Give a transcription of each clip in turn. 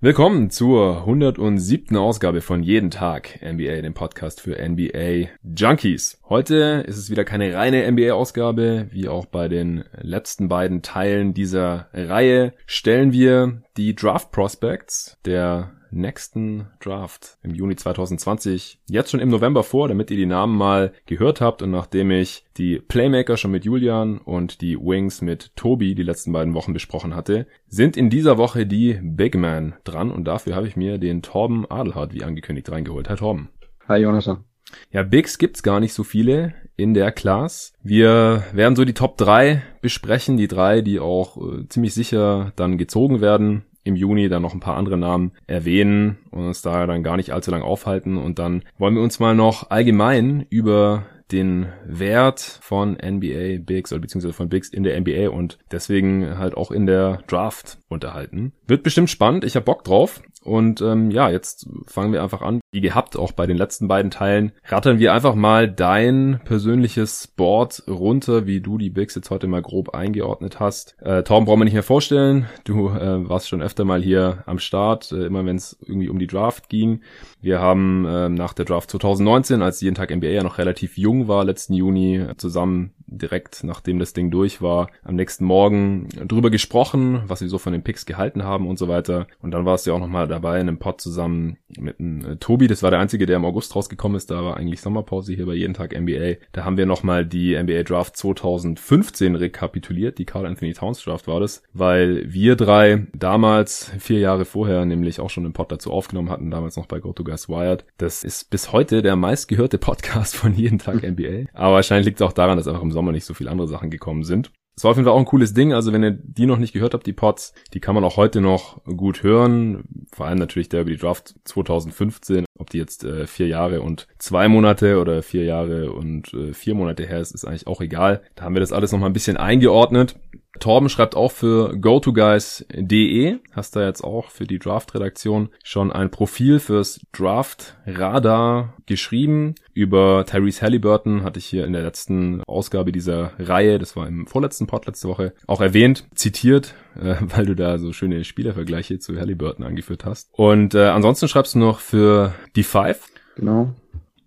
Willkommen zur 107. Ausgabe von Jeden Tag NBA, dem Podcast für NBA Junkies. Heute ist es wieder keine reine NBA-Ausgabe, wie auch bei den letzten beiden Teilen dieser Reihe stellen wir die Draft Prospects der nächsten Draft im Juni 2020 jetzt schon im November vor, damit ihr die Namen mal gehört habt und nachdem ich die Playmaker schon mit Julian und die Wings mit Tobi die letzten beiden Wochen besprochen hatte, sind in dieser Woche die Big Man dran und dafür habe ich mir den Torben Adelhardt wie angekündigt reingeholt. Hi Torben. Hi Jonathan. Ja, Bigs gibt's gar nicht so viele in der Class. Wir werden so die Top 3 besprechen, die drei, die auch äh, ziemlich sicher dann gezogen werden im Juni dann noch ein paar andere Namen erwähnen und uns da dann gar nicht allzu lang aufhalten. Und dann wollen wir uns mal noch allgemein über den Wert von NBA Bigs oder beziehungsweise von Bigs in der NBA und deswegen halt auch in der Draft unterhalten. Wird bestimmt spannend, ich hab Bock drauf. Und ähm, ja, jetzt fangen wir einfach an. Wie gehabt, auch bei den letzten beiden Teilen, rattern wir einfach mal dein persönliches Board runter, wie du die Bigs jetzt heute mal grob eingeordnet hast. Äh, Torben brauchen wir nicht mehr vorstellen. Du äh, warst schon öfter mal hier am Start, äh, immer wenn es irgendwie um die Draft ging. Wir haben äh, nach der Draft 2019, als jeden Tag NBA ja noch relativ jung war, letzten Juni, zusammen direkt nachdem das Ding durch war, am nächsten Morgen drüber gesprochen, was wir so von den Picks gehalten haben und so weiter. Und dann war es ja auch nochmal dabei in einem Pod zusammen mit einem äh, Tobi. Das war der einzige, der im August rausgekommen ist. Da war eigentlich Sommerpause hier bei jeden Tag NBA. Da haben wir nochmal die NBA Draft 2015 rekapituliert. Die Carl Anthony Towns Draft war das, weil wir drei damals vier Jahre vorher nämlich auch schon einen Pod dazu aufgenommen hatten, damals noch bei GoToGuys Wired. Das ist bis heute der meistgehörte Podcast von jeden Tag NBA. Aber wahrscheinlich liegt es auch daran, dass einfach im Sommer nicht so viele andere Sachen gekommen sind. Es war auf jeden Fall auch ein cooles Ding. Also wenn ihr die noch nicht gehört habt, die Pods, die kann man auch heute noch gut hören. Vor allem natürlich der über die Draft 2015. Ob die jetzt äh, vier Jahre und zwei Monate oder vier Jahre und äh, vier Monate her ist, ist eigentlich auch egal. Da haben wir das alles noch mal ein bisschen eingeordnet. Torben schreibt auch für gotoguys.de, hast da jetzt auch für die Draft-Redaktion schon ein Profil fürs Draft-Radar geschrieben. Über Tyrese Halliburton hatte ich hier in der letzten Ausgabe dieser Reihe, das war im vorletzten Pod letzte Woche, auch erwähnt, zitiert, äh, weil du da so schöne Spielervergleiche zu Halliburton angeführt hast. Und äh, ansonsten schreibst du noch für die Five. Genau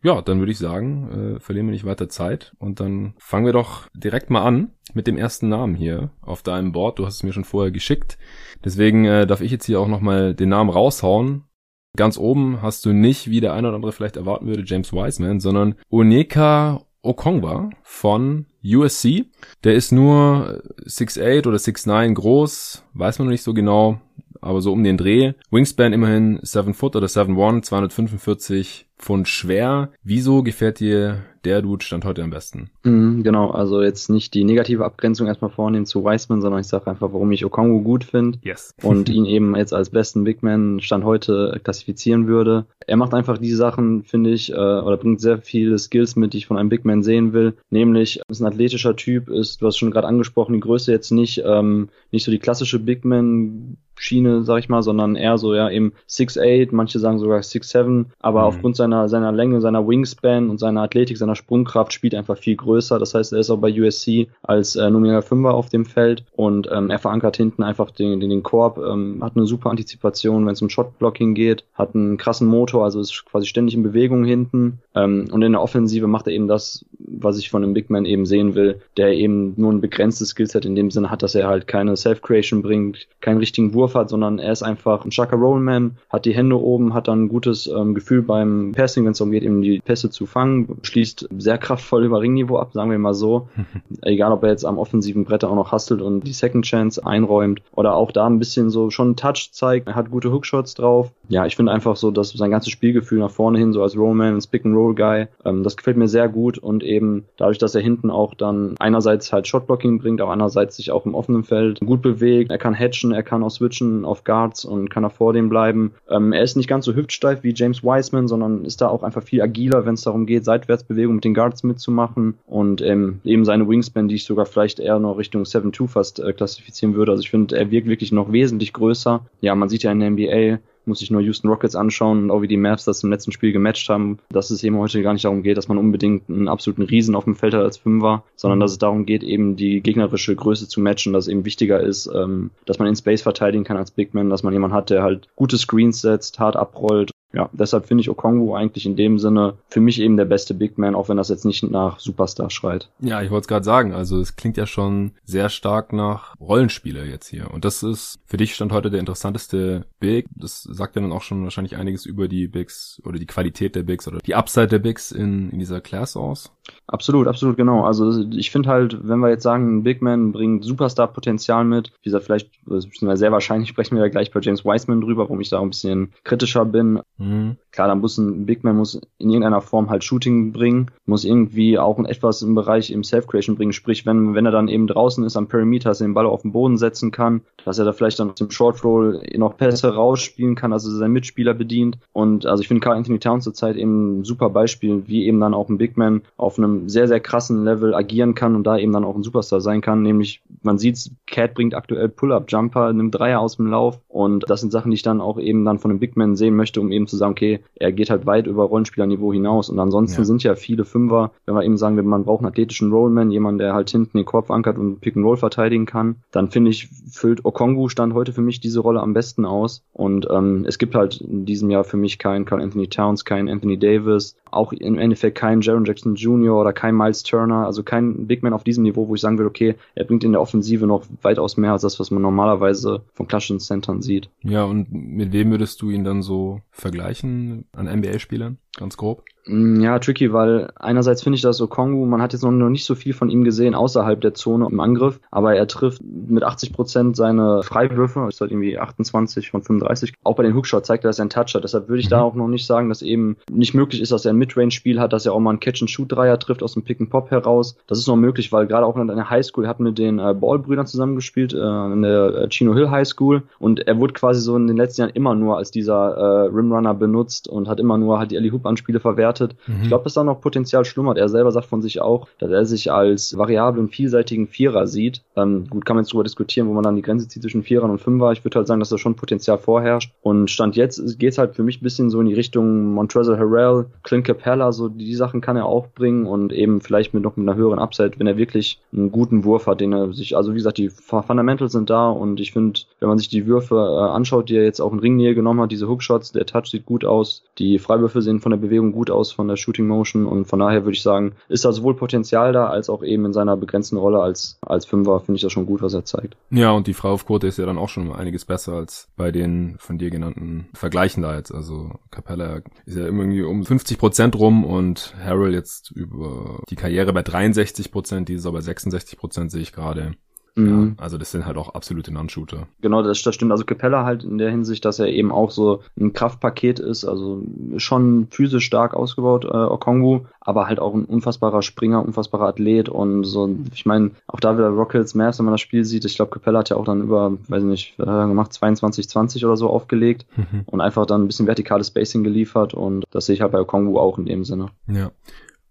ja, dann würde ich sagen, äh, verlieren wir nicht weiter Zeit und dann fangen wir doch direkt mal an mit dem ersten Namen hier auf deinem Board. Du hast es mir schon vorher geschickt. Deswegen äh, darf ich jetzt hier auch nochmal den Namen raushauen. Ganz oben hast du nicht, wie der eine oder andere vielleicht erwarten würde, James Wiseman, sondern Oneka Okongwa von USC. Der ist nur 6'8 oder 6'9 groß, weiß man noch nicht so genau, aber so um den Dreh. Wingspan immerhin 7 Foot oder 7'1, 245 Pfund schwer. Wieso gefällt dir der Dude Stand heute am besten? Mhm, genau, also jetzt nicht die negative Abgrenzung erstmal vornehmen zu Wiseman, sondern ich sage einfach, warum ich Okongo gut finde yes. und ihn eben jetzt als besten Big Man Stand heute klassifizieren würde. Er macht einfach die Sachen, finde ich, äh, oder bringt sehr viele Skills mit, die ich von einem Big Man sehen will. Nämlich, ist ein athletischer Typ, ist, du hast schon gerade angesprochen, die Größe jetzt nicht, ähm, nicht so die klassische Big Man Schiene, sag ich mal, sondern eher so ja eben 6'8, manche sagen sogar 6'7, aber mhm. aufgrund seiner, seiner Länge, seiner Wingspan und seiner Athletik, seiner Sprungkraft spielt einfach viel größer. Das heißt, er ist auch bei USC als äh, nomineller Fünfer auf dem Feld und ähm, er verankert hinten einfach den, den, den Korb, ähm, hat eine super Antizipation, wenn es um Shotblocking geht, hat einen krassen Motor, also ist quasi ständig in Bewegung hinten ähm, und in der Offensive macht er eben das, was ich von einem Big Man eben sehen will, der eben nur ein begrenztes Skillset in dem Sinne hat, dass er halt keine Self-Creation bringt, keinen richtigen Wurf hat, sondern er ist einfach ein starker Rollman, hat die Hände oben, hat dann ein gutes ähm, Gefühl beim Passing, wenn es darum geht, eben die Pässe zu fangen, schließt sehr kraftvoll über Ringniveau ab, sagen wir mal so. Egal, ob er jetzt am offensiven Brett auch noch hustelt und die Second Chance einräumt oder auch da ein bisschen so schon Touch zeigt. Er hat gute Hookshots drauf. Ja, ich finde einfach so, dass sein ganzes Spielgefühl nach vorne hin, so als Rollman, als Pick-and-Roll-Guy, ähm, das gefällt mir sehr gut und eben dadurch, dass er hinten auch dann einerseits halt Shotblocking bringt, aber andererseits sich auch im offenen Feld gut bewegt. Er kann hatchen, er kann auch switchen auf Guards und kann auch vor dem bleiben. Ähm, er ist nicht ganz so hüftsteif wie James Wiseman, sondern ist da auch einfach viel agiler, wenn es darum geht, Seitwärtsbewegung mit den Guards mitzumachen und ähm, eben seine Wingspan, die ich sogar vielleicht eher noch Richtung 7-2 fast äh, klassifizieren würde. Also ich finde, er wirkt wirklich noch wesentlich größer. Ja, man sieht ja in der NBA, muss ich nur Houston Rockets anschauen und auch wie die Mavs das im letzten Spiel gematcht haben, dass es eben heute gar nicht darum geht, dass man unbedingt einen absoluten Riesen auf dem Feld hat als Fünfer, sondern dass es darum geht, eben die gegnerische Größe zu matchen, dass es eben wichtiger ist, ähm, dass man in Space verteidigen kann als Big Man, dass man jemanden hat, der halt gute Screens setzt, hart abrollt ja, deshalb finde ich Okongwu eigentlich in dem Sinne für mich eben der beste Big Man, auch wenn das jetzt nicht nach Superstar schreit. Ja, ich wollte es gerade sagen, also es klingt ja schon sehr stark nach Rollenspieler jetzt hier. Und das ist für dich stand heute der interessanteste Big. Das sagt ja dann auch schon wahrscheinlich einiges über die Bigs oder die Qualität der Bigs oder die Upside der Bigs in, in dieser Class aus. Absolut, absolut, genau. Also ich finde halt, wenn wir jetzt sagen, ein Big Man bringt Superstar-Potenzial mit, wie gesagt, vielleicht, sehr wahrscheinlich sprechen wir ja gleich bei James Wiseman drüber, warum ich da ein bisschen kritischer bin. Mhm. Klar, dann muss ein Big Man muss in irgendeiner Form halt Shooting bringen, muss irgendwie auch etwas im Bereich im Self-Creation bringen, sprich, wenn, wenn er dann eben draußen ist am Perimeter, dass er den Ball auf den Boden setzen kann, dass er da vielleicht dann im Short Roll noch Pässe rausspielen kann, also seinen Mitspieler bedient. Und also ich finde Carl Anthony Towns zurzeit eben ein super Beispiel, wie eben dann auch ein Big Man auf einem sehr, sehr krassen Level agieren kann und da eben dann auch ein Superstar sein kann. Nämlich, man sieht, Cat bringt aktuell Pull-Up-Jumper, nimmt Dreier aus dem Lauf und das sind Sachen, die ich dann auch eben dann von einem Big Man sehen möchte, um eben zu sagen, okay, er geht halt weit über Rollenspielerniveau hinaus. Und ansonsten ja. sind ja viele Fünfer, wenn wir eben sagen, man braucht einen athletischen Rollman, jemand, der halt hinten den Korb ankert und Pick and Roll verteidigen kann, dann finde ich, füllt Okongwu stand heute für mich diese Rolle am besten aus. Und ähm, es gibt halt in diesem Jahr für mich keinen Carl Anthony Towns, keinen Anthony Davis, auch im Endeffekt keinen Jaron Jackson Jr. oder kein Miles Turner, also kein Big Man auf diesem Niveau, wo ich sagen würde, okay, er bringt in der Offensive noch weitaus mehr als das, was man normalerweise von klassischen Centern sieht. Ja, und mit wem würdest du ihn dann so vergleichen an NBA-Spielern? Ganz grob. Mm, ja, tricky, weil einerseits finde ich das so Kongo, man hat jetzt noch nicht so viel von ihm gesehen außerhalb der Zone im Angriff, aber er trifft mit 80 Prozent seine Freiwürfe, ist halt irgendwie 28 von 35. Auch bei den Hookshot zeigt er, dass er einen Touch hat. Deshalb würde ich mhm. da auch noch nicht sagen, dass eben nicht möglich ist, dass er ein Midrange-Spiel hat, dass er auch mal einen Catch-and-Shoot-Dreier trifft aus dem Pick-and-Pop heraus. Das ist noch möglich, weil gerade auch in der Highschool, er hat mit den äh, Ball-Brüdern zusammengespielt, äh, in der äh, Chino Hill High School und er wurde quasi so in den letzten Jahren immer nur als dieser äh, Rimrunner benutzt und hat immer nur halt die Alley Hoop Verwertet. Mhm. Ich glaube, dass da noch Potenzial schlummert. Er selber sagt von sich auch, dass er sich als variablen, vielseitigen Vierer sieht. Ähm, gut, kann man jetzt darüber diskutieren, wo man dann die Grenze zieht zwischen Vierern und Fünfer. Ich würde halt sagen, dass da schon Potenzial vorherrscht. Und Stand jetzt geht es halt für mich ein bisschen so in die Richtung Montrezl Harrell, Clint Capella, so die Sachen kann er auch bringen und eben vielleicht mit noch mit einer höheren Upside, wenn er wirklich einen guten Wurf hat, den er sich, also wie gesagt, die Fundamentals sind da und ich finde, wenn man sich die Würfe äh, anschaut, die er jetzt auch in Ringnähe genommen hat, diese Hookshots, der Touch sieht gut aus, die Freiwürfe sehen von der Bewegung gut aus, von der Shooting Motion und von daher würde ich sagen, ist da sowohl Potenzial da, als auch eben in seiner begrenzten Rolle als, als Fünfer finde ich das schon gut, was er zeigt. Ja, und die Freiwurfquote ist ja dann auch schon einiges besser als bei den von dir genannten Vergleichen da jetzt. Also Capella ist ja irgendwie um 50 Prozent rum und Harrell jetzt über die Karriere bei 63 Prozent, dieses aber 66 Prozent sehe ich gerade. Mhm. Ja, also das sind halt auch absolute Non-Shooter. Genau, das, das stimmt. Also Capella halt in der Hinsicht, dass er eben auch so ein Kraftpaket ist, also schon physisch stark ausgebaut, äh, Okongu, aber halt auch ein unfassbarer Springer, unfassbarer Athlet und so, ich meine, auch da wieder Rockets Mavs, wenn man das Spiel sieht, ich glaube Capella hat ja auch dann über, weiß nicht, was hat er gemacht, 22, 20 oder so aufgelegt mhm. und einfach dann ein bisschen vertikales Spacing geliefert und das sehe ich halt bei Okongu auch in dem Sinne. Ja.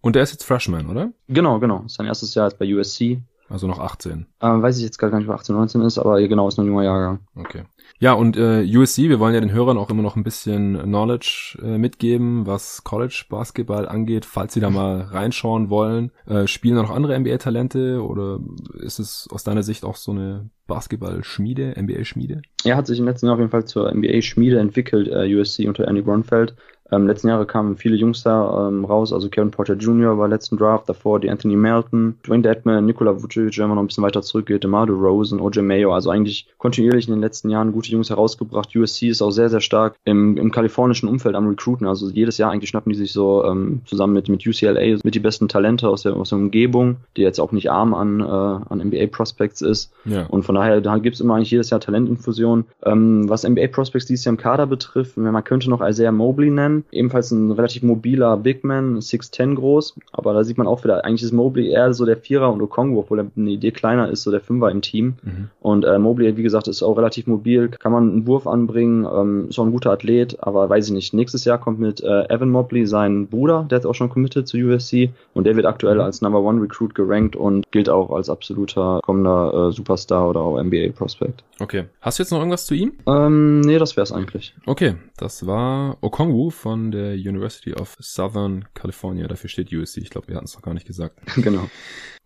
Und er ist jetzt Freshman, oder? Genau, genau. Sein erstes Jahr jetzt bei USC. Also noch 18. Ähm, weiß ich jetzt gar nicht, ob 18, 19 ist, aber genau, ist noch ein junger Jahrgang. Okay. Ja, und äh, USC, wir wollen ja den Hörern auch immer noch ein bisschen Knowledge äh, mitgeben, was College Basketball angeht, falls sie da mal reinschauen wollen. Äh, spielen da noch andere NBA-Talente oder ist es aus deiner Sicht auch so eine Basketball-Schmiede, NBA-Schmiede? Er hat sich im letzten Jahr auf jeden Fall zur NBA-Schmiede entwickelt, äh, USC unter Andy Grunfeld. Ähm, letzten Jahre kamen viele Jungs da ähm, raus, also Kevin Porter Jr. war letzten Draft, davor die Anthony Melton, Dwayne Dedman, Nikola Vucevic, wenn man noch ein bisschen weiter zurückgeht, DeMar DeRozan, OJ Mayo, also eigentlich kontinuierlich in den letzten Jahren gute Jungs herausgebracht. USC ist auch sehr, sehr stark im, im kalifornischen Umfeld am Recruiten, also jedes Jahr eigentlich schnappen die sich so ähm, zusammen mit, mit UCLA mit die besten Talente aus der, aus der Umgebung, die jetzt auch nicht arm an, äh, an NBA-Prospects ist. Ja. Und von daher, da gibt's immer eigentlich jedes Jahr Talentinfusion. Ähm, was NBA-Prospects dieses Jahr im Kader betrifft, man könnte noch Isaiah Mobley nennen, Ebenfalls ein relativ mobiler Big Man, 6'10 groß. Aber da sieht man auch wieder, eigentlich ist Mobley eher so der Vierer und Okongo, obwohl er eine Idee kleiner ist, so der Fünfer im Team. Mhm. Und äh, Mobley, wie gesagt, ist auch relativ mobil, kann man einen Wurf anbringen, ähm, ist auch ein guter Athlet, aber weiß ich nicht. Nächstes Jahr kommt mit äh, Evan Mobley sein Bruder, der ist auch schon committed zu USC und der wird aktuell als Number One Recruit gerankt und gilt auch als absoluter kommender äh, Superstar oder auch NBA Prospect. Okay. Hast du jetzt noch irgendwas zu ihm? Ähm, nee, das wär's eigentlich. Okay, das war Okongwu von der University of Southern California. Dafür steht USC. Ich glaube, wir hatten es noch gar nicht gesagt. genau.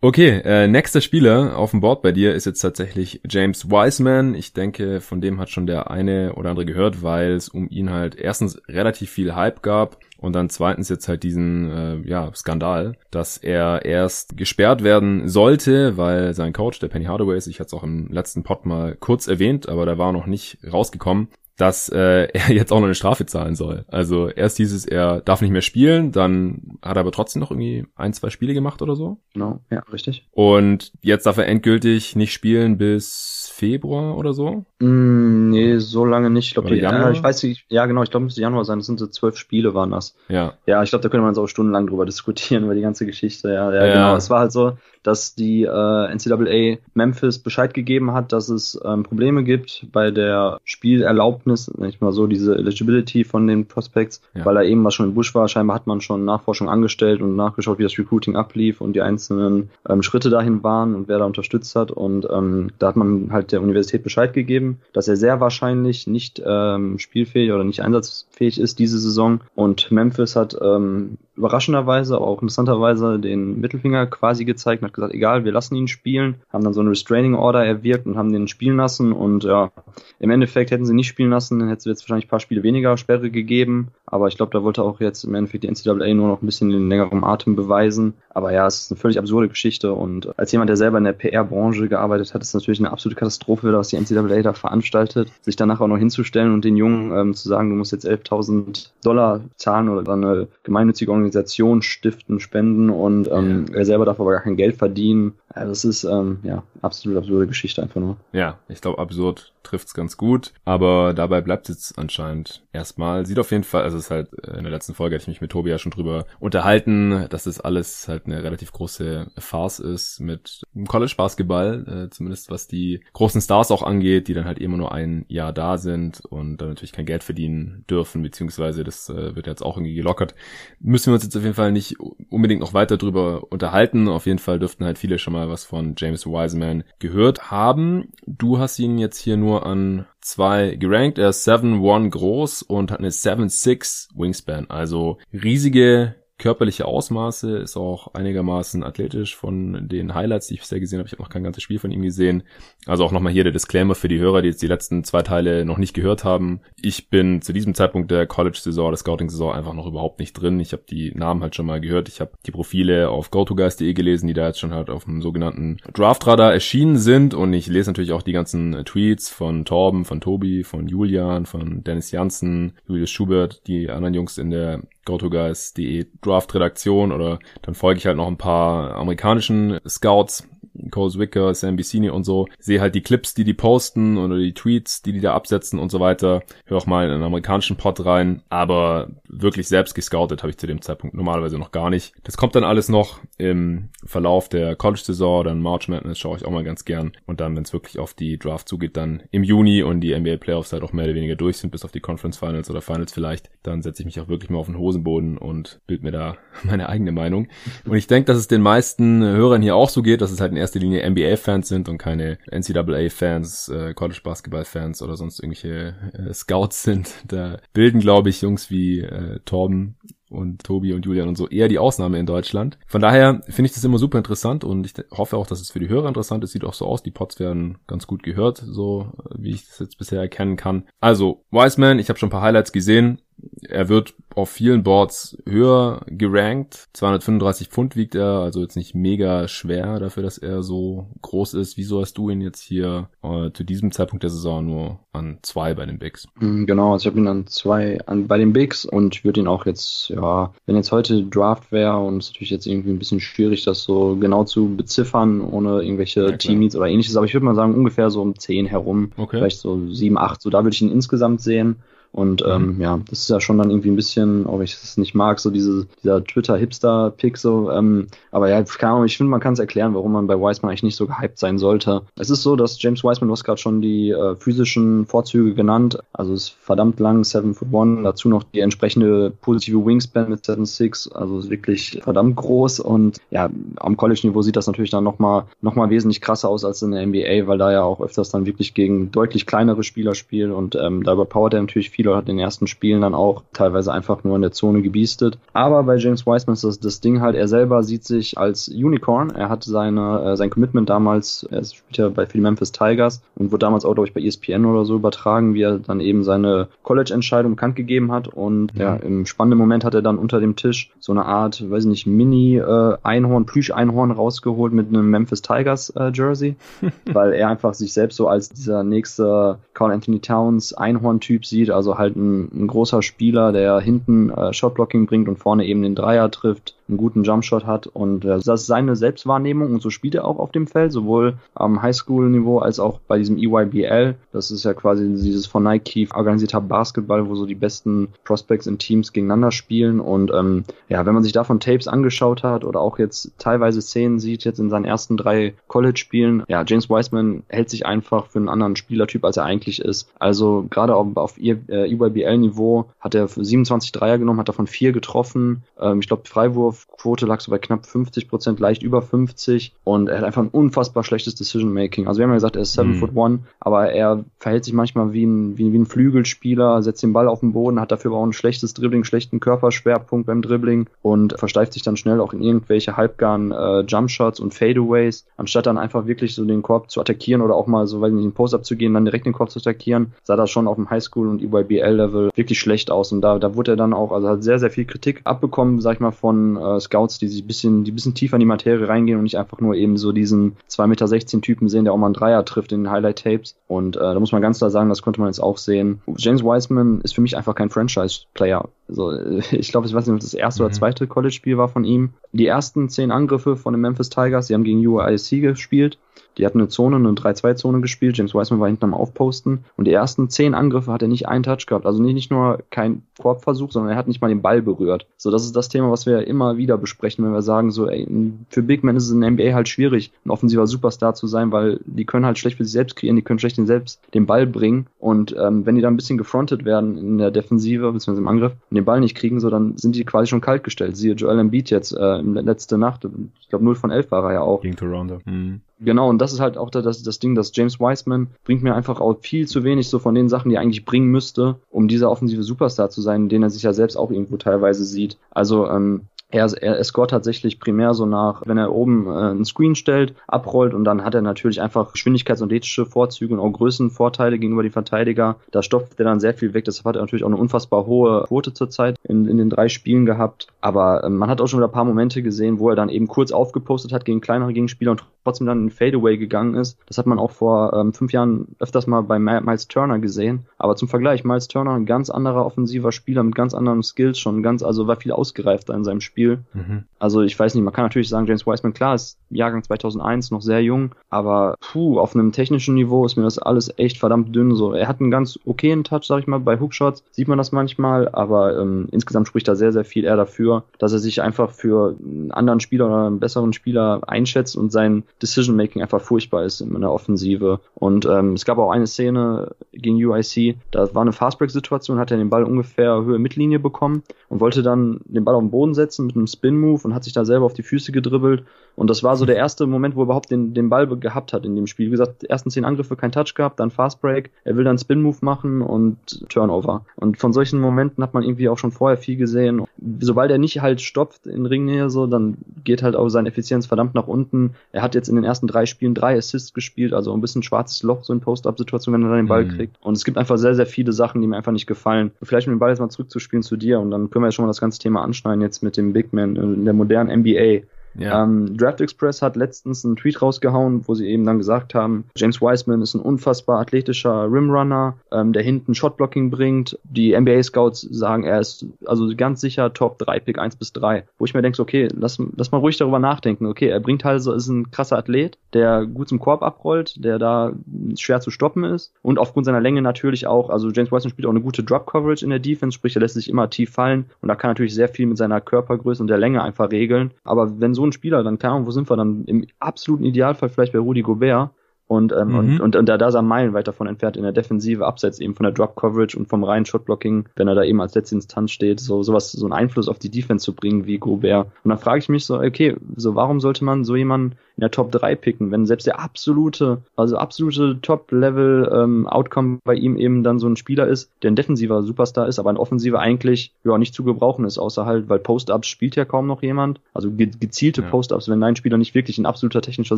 Okay, äh, nächster Spieler auf dem Board bei dir ist jetzt tatsächlich James Wiseman. Ich denke, von dem hat schon der eine oder andere gehört, weil es um ihn halt erstens relativ viel Hype gab und dann zweitens jetzt halt diesen äh, ja, Skandal, dass er erst gesperrt werden sollte, weil sein Coach, der Penny Hardaway ist, ich hatte es auch im letzten Pod mal kurz erwähnt, aber der war noch nicht rausgekommen, dass äh, er jetzt auch noch eine Strafe zahlen soll. Also erst hieß es, er darf nicht mehr spielen, dann hat er aber trotzdem noch irgendwie ein, zwei Spiele gemacht oder so. Genau, ja, richtig. Und jetzt darf er endgültig nicht spielen bis Februar oder so. Mm, nee, so lange nicht. Ich glaube, Oder Januar? ich weiß nicht, ja genau, ich glaube, müsste Januar sein. Das sind so zwölf Spiele waren das. Ja. Ja, ich glaube, da könnte man auch stundenlang drüber diskutieren, über die ganze Geschichte. Ja, ja, Ja. genau. Es war halt so, dass die äh, NCAA Memphis Bescheid gegeben hat, dass es ähm, Probleme gibt bei der Spielerlaubnis, nicht mal so, diese Eligibility von den Prospects, Ja. weil da eben was schon im Busch war. Scheinbar hat man schon Nachforschung angestellt und nachgeschaut, wie das Recruiting ablief und die einzelnen ähm, Schritte dahin waren und wer da unterstützt hat. Und ähm, da hat man halt der Universität Bescheid gegeben, dass er sehr wahrscheinlich nicht ähm, spielfähig oder nicht einsatzfähig ist diese Saison. Und Memphis hat ähm, überraschenderweise, aber auch interessanterweise den Mittelfinger quasi gezeigt hat gesagt, egal, wir lassen ihn spielen, haben dann so eine Restraining Order erwirkt und haben den spielen lassen und ja, im Endeffekt hätten sie nicht spielen lassen, dann hätte es jetzt wahrscheinlich ein paar Spiele weniger Sperre gegeben, aber ich glaube, da wollte auch jetzt im Endeffekt die NCAA nur noch ein bisschen den längeren Atem beweisen, aber ja, es ist eine völlig absurde Geschichte und als jemand, der selber in der PR-Branche gearbeitet hat, ist es natürlich eine absolute Katastrophe, was die NCAA da veranstaltet, sich danach auch noch hinzustellen und den Jungen ähm, zu sagen, du musst jetzt 11.000 Dollar zahlen oder dann eine gemeinnützige Organisation stiften, spenden und ähm, er selber darf aber gar kein Geld verdienen. Ja, das ist ähm, ja absolut absurde Geschichte einfach nur. Ja, ich glaube, absurd trifft's ganz gut, aber dabei bleibt es anscheinend erstmal. Sieht auf jeden Fall, also es ist halt äh, in der letzten Folge hatte ich mich mit Tobi ja schon drüber unterhalten, dass das alles halt eine relativ große Farce ist mit College Basketball, äh, zumindest was die großen Stars auch angeht, die dann halt immer nur ein Jahr da sind und dann natürlich kein Geld verdienen dürfen, beziehungsweise das äh, wird jetzt auch irgendwie gelockert. Müssen wir uns jetzt auf jeden Fall nicht unbedingt noch weiter drüber unterhalten. Auf jeden Fall dürften halt viele schon mal was von James Wiseman gehört haben. Du hast ihn jetzt hier nur an zwei gerankt. Er ist 7'1 groß und hat eine 7'6 Wingspan. Also riesige körperliche Ausmaße, ist auch einigermaßen athletisch von den Highlights, die ich bisher gesehen habe. Ich habe noch kein ganzes Spiel von ihm gesehen. Also auch nochmal hier der Disclaimer für die Hörer, die jetzt die letzten zwei Teile noch nicht gehört haben. Ich bin zu diesem Zeitpunkt der College-Saison, der Scouting-Saison einfach noch überhaupt nicht drin. Ich habe die Namen halt schon mal gehört. Ich habe die Profile auf gotogeist.de gelesen, die da jetzt schon halt auf dem sogenannten Draftradar erschienen sind. Und ich lese natürlich auch die ganzen Tweets von Torben, von Tobi, von Julian, von Dennis Janssen, Julius Schubert, die anderen Jungs in der GoToGuys.de Draft-Redaktion oder dann folge ich halt noch ein paar amerikanischen Scouts, Cole Zwicker, Sam Bissini und so, sehe halt die Clips, die die posten oder die Tweets, die die da absetzen und so weiter, höre auch mal in einen amerikanischen Pod rein, aber wirklich selbst gescoutet habe ich zu dem Zeitpunkt normalerweise noch gar nicht. Das kommt dann alles noch im Verlauf der College-Saison, dann March Madness. Schaue ich auch mal ganz gern. Und dann, wenn es wirklich auf die Draft zugeht, dann im Juni und die NBA Playoffs halt auch mehr oder weniger durch sind, bis auf die Conference Finals oder Finals vielleicht, dann setze ich mich auch wirklich mal auf den Hosenboden und bild mir da meine eigene Meinung. Und ich denke, dass es den meisten Hörern hier auch so geht, dass es halt in erster Linie NBA-Fans sind und keine NCAA-Fans, äh, College-Basketball-Fans oder sonst irgendwelche äh, Scouts sind. Da bilden, glaube ich, Jungs wie äh, Torben und Tobi und Julian und so eher die Ausnahme in Deutschland. Von daher finde ich das immer super interessant und ich hoffe auch, dass es für die Hörer interessant ist. Sieht auch so aus, die Pods werden ganz gut gehört, so äh, wie ich das jetzt bisher erkennen kann. Also, Wiseman, ich habe schon ein paar Highlights gesehen. Er wird auf vielen Boards höher gerankt. 235 Pfund wiegt er, also jetzt nicht mega schwer dafür, dass er so groß ist. Wieso hast du ihn jetzt hier äh, zu diesem Zeitpunkt der Saison nur an zwei bei den Bigs? Mm, Genau, also ich habe ihn an zwei an, bei den Bigs und ich würde ihn auch jetzt, ja, wenn jetzt heute Draft wäre und es ist natürlich jetzt irgendwie ein bisschen schwierig, das so genau zu beziffern, ohne irgendwelche klar. Teammeets oder ähnliches, aber ich würde mal sagen, ungefähr so um 10 herum, Okay. vielleicht so 7, 8, so da würde ich ihn insgesamt sehen. Und ähm, mhm. ja, das ist ja schon dann irgendwie ein bisschen, auch wenn ich es nicht mag, so diese, dieser Twitter-Hipster-Pick so. Ähm, aber ja, keine Ahnung, ich finde, man kann es erklären, warum man bei Wiseman eigentlich nicht so gehypt sein sollte. Es ist so, dass James Wiseman, du hast gerade schon die äh, physischen Vorzüge genannt. Also ist verdammt lang, 7 foot 1, dazu noch die entsprechende positive Wingspan mit 7'6, also ist wirklich verdammt groß und ja, am College-Niveau sieht das natürlich dann nochmal noch mal wesentlich krasser aus als in der NBA, weil da ja auch öfters dann wirklich gegen deutlich kleinere Spieler spielt und ähm, da überpowert er natürlich viel oder hat in den ersten Spielen dann auch teilweise einfach nur in der Zone gebiestet. Aber bei James Wiseman ist das, das Ding halt, er selber sieht sich als Unicorn. Er hat seine, äh, sein Commitment damals, er spielt ja bei den Memphis Tigers und wurde damals auch, glaube ich, bei ESPN oder so übertragen, wie er dann eben seine College-Entscheidung bekannt gegeben hat. Und mhm. ja, im spannenden Moment hat er dann unter dem Tisch so eine Art, weiß ich nicht, Mini-Einhorn, äh, Plüsch-Einhorn rausgeholt mit einem Memphis Tigers-Jersey, äh, weil er einfach sich selbst so als dieser nächste Carl Anthony Towns Einhorn-Typ sieht, also halt ein, ein großer Spieler, der hinten äh, Shotblocking bringt und vorne eben den Dreier trifft einen guten Jumpshot hat und äh, das ist seine Selbstwahrnehmung und so spielt er auch auf dem Feld, sowohl am Highschool-Niveau als auch bei diesem EYBL. Das ist ja quasi dieses von Nike organisierter Basketball, wo so die besten Prospects in Teams gegeneinander spielen und ähm, ja, wenn man sich davon Tapes angeschaut hat oder auch jetzt teilweise Szenen sieht, jetzt in seinen ersten drei College-Spielen, ja, James Wiseman hält sich einfach für einen anderen Spielertyp, als er eigentlich ist. Also gerade auf, auf EYBL-Niveau hat er 27 Dreier genommen, hat davon vier getroffen. Ähm, ich glaube, Freiwurf Quote lag so bei knapp 50 Prozent, leicht über 50 und er hat einfach ein unfassbar schlechtes Decision Making. Also wir haben ja gesagt, er ist 7 mhm. foot 1, aber er verhält sich manchmal wie ein, wie, wie ein Flügelspieler, setzt den Ball auf den Boden, hat dafür aber auch ein schlechtes Dribbling, schlechten Körperschwerpunkt beim Dribbling und versteift sich dann schnell auch in irgendwelche halbgaren äh, Jumpshots und Fadeaways, anstatt dann einfach wirklich so den Korb zu attackieren oder auch mal so, weil nicht in den Post-Up zu gehen, dann direkt den Korb zu attackieren, sah das schon auf dem Highschool und EYBL-Level wirklich schlecht aus und da, da wurde er dann auch, also hat sehr, sehr viel Kritik abbekommen, sag ich mal, von äh, Scouts, die sich ein bisschen, die ein bisschen tiefer in die Materie reingehen und nicht einfach nur eben so diesen 2,16 Meter Typen sehen, der auch mal einen Dreier trifft in den Highlight-Tapes. Und äh, da muss man ganz klar sagen, das konnte man jetzt auch sehen. James Wiseman ist für mich einfach kein Franchise-Player. Also, ich glaube, ich weiß nicht, ob das erste mhm. oder zweite College-Spiel war von ihm. Die ersten zehn Angriffe von den Memphis Tigers, die haben gegen UIC gespielt. Die hatten eine Zone, eine 3-2-Zone gespielt. James Wiseman war hinten am Aufposten. Und die ersten zehn Angriffe hat er nicht einen Touch gehabt. Also nicht, nicht nur kein Korbversuch, sondern er hat nicht mal den Ball berührt. So, das ist das Thema, was wir immer wieder besprechen, wenn wir sagen, so, ey, für Big Men ist es in der NBA halt schwierig, ein offensiver Superstar zu sein, weil die können halt schlecht für sich selbst kreieren, die können schlecht den selbst den Ball bringen. Und ähm, wenn die dann ein bisschen gefrontet werden in der Defensive, bzw. im Angriff, und den Ball nicht kriegen, so, dann sind die quasi schon kalt gestellt. Siehe Joel Embiid jetzt äh, letzte Nacht, ich glaube 0 von 11 war er ja auch. Gegen Toronto. Mhm. Genau, und das ist halt auch das, das Ding, dass James Wiseman bringt mir einfach auch viel zu wenig so von den Sachen, die er eigentlich bringen müsste, um dieser offensive Superstar zu sein, den er sich ja selbst auch irgendwo teilweise sieht. Also ähm, er, er, er scoret tatsächlich primär so nach, wenn er oben äh, einen Screen stellt, abrollt und dann hat er natürlich einfach Geschwindigkeits- und ethische Vorzüge und auch Größenvorteile gegenüber den Verteidiger. Da stopft er dann sehr viel weg. Deshalb hat er natürlich auch eine unfassbar hohe Quote zurzeit in, in den drei Spielen gehabt. Aber äh, man hat auch schon wieder ein paar Momente gesehen, wo er dann eben kurz aufgepostet hat gegen kleinere Gegenspieler und trotzdem dann in Fadeaway gegangen ist. Das hat man auch vor ähm, fünf Jahren öfters mal bei Miles Turner gesehen. Aber zum Vergleich, Miles Turner, ein ganz anderer offensiver Spieler mit ganz anderen Skills schon, ganz, also war viel ausgereifter in seinem Spiel. Mhm. Also ich weiß nicht, man kann natürlich sagen, James Wiseman, klar, ist Jahrgang 2001, noch sehr jung, aber puh, auf einem technischen Niveau ist mir das alles echt verdammt dünn. So, er hat einen ganz okayen Touch, sag ich mal, bei Hookshots sieht man das manchmal, aber ähm, insgesamt spricht da sehr, sehr viel eher dafür, dass er sich einfach für einen anderen Spieler oder einen besseren Spieler einschätzt und sein Decision-Making einfach furchtbar ist in der Offensive. Und ähm, es gab auch eine Szene gegen UIC, da war eine Fastbreak-Situation, hat er den Ball ungefähr Höhe Mittellinie bekommen und wollte dann den Ball auf den Boden setzen mit einem Spin-Move und hat sich da selber auf die Füße gedribbelt. Und das war so der erste Moment, wo er überhaupt den, den Ball gehabt hat in dem Spiel. Wie gesagt, ersten zehn Angriffe kein Touch gehabt, dann Fastbreak, er will dann Spin-Move machen und Turnover. Und von solchen Momenten hat man irgendwie auch schon vorher viel gesehen. Sobald er nicht halt stopft in Ringnähe so, dann geht halt auch seine Effizienz verdammt nach unten. Er hat jetzt in den ersten drei Spielen drei Assists gespielt, also ein bisschen schwarzes Loch so in Post-Up-Situationen, wenn er dann den Ball mhm. kriegt. Und es gibt einfach sehr, sehr viele Sachen, die mir einfach nicht gefallen. Vielleicht mit dem Ball jetzt mal zurückzuspielen zu dir und dann können wir ja schon mal das ganze Thema anschneiden jetzt mit dem Big Man in der modernen NBA. Ja. Ähm, Draft Express hat letztens einen Tweet rausgehauen, wo sie eben dann gesagt haben, James Wiseman ist ein unfassbar athletischer Rimrunner, ähm, der hinten Shotblocking bringt. Die NBA-Scouts sagen, er ist also ganz sicher Top 3, Pick 1 bis 3. Wo ich mir denke, okay, lass, lass mal ruhig darüber nachdenken. Okay, er bringt halt so, ist ein krasser Athlet, der gut zum Korb abrollt, der da schwer zu stoppen ist und aufgrund seiner Länge natürlich auch, also James Wiseman spielt auch eine gute Drop-Coverage in der Defense, sprich, er lässt sich immer tief fallen und da kann natürlich sehr viel mit seiner Körpergröße und der Länge einfach regeln. Aber wenn so ein Spieler, dann keine Ahnung, wo sind wir dann? Im absoluten Idealfall vielleicht bei Rudi Gobert, und, ähm, mhm. und, und, und da, da ist er meilenweit davon entfernt in der Defensive, abseits eben von der Drop Coverage und vom reinen Shotblocking, wenn er da eben als letzte Instanz steht, so sowas, so einen Einfluss auf die Defense zu bringen wie Gobert. Und dann frage ich mich so, okay, so warum sollte man so jemanden in der Top 3 picken, wenn selbst der absolute, also absolute Top-Level ähm, Outcome bei ihm eben dann so ein Spieler ist, der ein defensiver Superstar ist, aber ein offensiver eigentlich ja nicht zu gebrauchen ist, außer halt, weil Post-Ups spielt ja kaum noch jemand. Also ge gezielte ja. Post-Ups, wenn dein Spieler nicht wirklich ein absoluter technischer